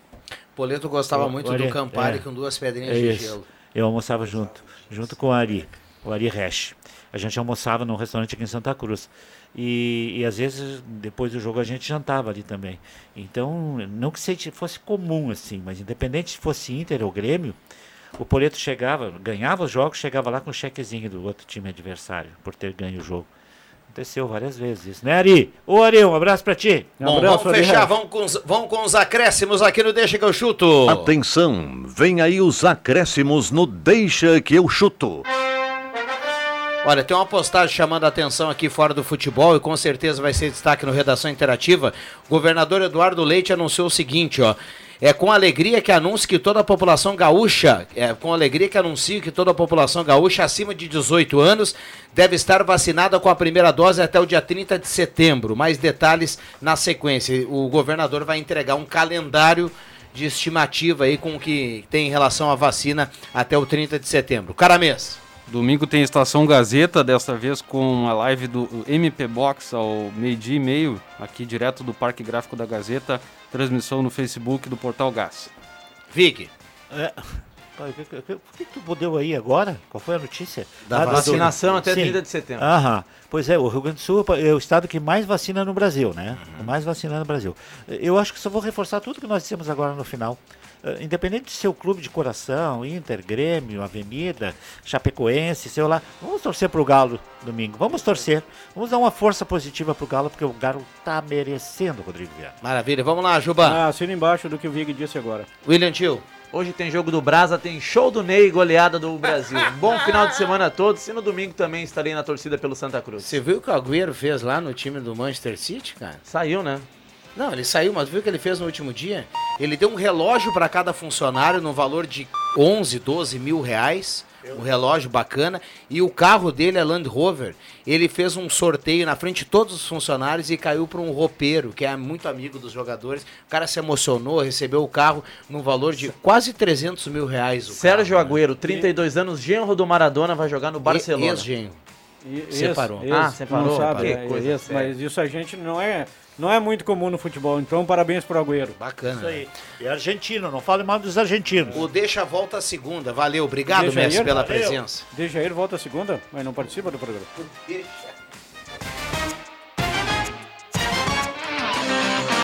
Poleto gostava O- muito o do Ari- Campari é. com duas pedrinhas É de isso. gelo. Eu almoçava junto, junto com o Ari, o Ari Resch. A gente almoçava num restaurante aqui em Santa Cruz. E, e às vezes, depois do jogo, a gente jantava ali também. Então, não que fosse comum assim, mas independente se fosse Inter ou Grêmio, o Poleto chegava, ganhava os jogos, chegava lá com o chequezinho do outro time adversário, por ter ganho o jogo. Aconteceu várias vezes isso, né, Ari? Ô, Ari, um abraço pra ti. Um Bom, abraço, vamos fechar, vamos com, os, vamos com os acréscimos aqui no Deixa que eu chuto. Atenção, vem aí os acréscimos no Deixa que eu chuto. Olha, tem uma postagem chamando a atenção aqui fora do futebol e com certeza vai ser destaque no Redação Interativa. O governador Eduardo Leite anunciou o seguinte, ó. É com alegria que anuncio que toda a população gaúcha, é com alegria que anuncio que toda a população gaúcha acima de 18 anos deve estar vacinada com a primeira dose até o dia 30 de setembro. Mais detalhes na sequência. O governador vai entregar um calendário de estimativa aí com o que tem em relação à vacina até o 30 de setembro. Caramês. Domingo tem Estação Gazeta, desta vez com a live do MP Box ao meio-dia e meio, aqui direto do Parque Gráfico da Gazeta, transmissão no Facebook do Portal Gás. Vig. Pai, o que, que- que- por que tu deu aí agora? Qual foi a notícia? Da Ah, do- vacinação até Sim. 30 de setembro. Aham. Pois é, o Rio Grande do Sul é o estado que mais vacina no Brasil, né? O mais vacina no Brasil. Eu acho que só vou reforçar tudo que nós dissemos agora no final. Eh, Independente de ser o clube de coração, Inter, Grêmio, Avenida, Chapecoense, sei lá, vamos torcer pro Galo domingo. Vamos torcer. Vamos dar uma força positiva pro Galo, porque o Galo tá merecendo, Rodrigo Viana. Maravilha. Vamos lá, Juba. Ah, assina embaixo do que o Vig disse agora. William Tio. Hoje tem jogo do Brasa, tem show do Ney, goleada do Brasil. Bom final de semana a todos. E no domingo também estarei na torcida pelo Santa Cruz. Você viu o que o Agüero fez lá no time do Manchester City, cara? Saiu, né? Não, ele saiu, mas viu o que ele fez no último dia? Ele deu um relógio para cada funcionário no valor de 11, 12 mil reais. Um relógio bacana. E o carro dele é Land Rover. Ele fez um sorteio na frente de todos os funcionários e caiu para um roupeiro, que é muito amigo dos jogadores. O cara se emocionou, recebeu o carro no valor de quase 300 mil reais. O Sérgio Agüero, 32 anos, genro do Maradona, vai jogar no Barcelona. Ex-genro. E- Separou. esse- Ah, separou? Não sabe, né? Esse, séria. mas isso a gente não é, não é muito comum no futebol. Então, parabéns pro Agüero. Bacana. Isso aí. E argentino, não fale mal dos argentinos. O Deixa volta a segunda. Valeu, obrigado, Messi, pela valeu. presença. Dejair volta segunda, mas não participa do programa. Deixa.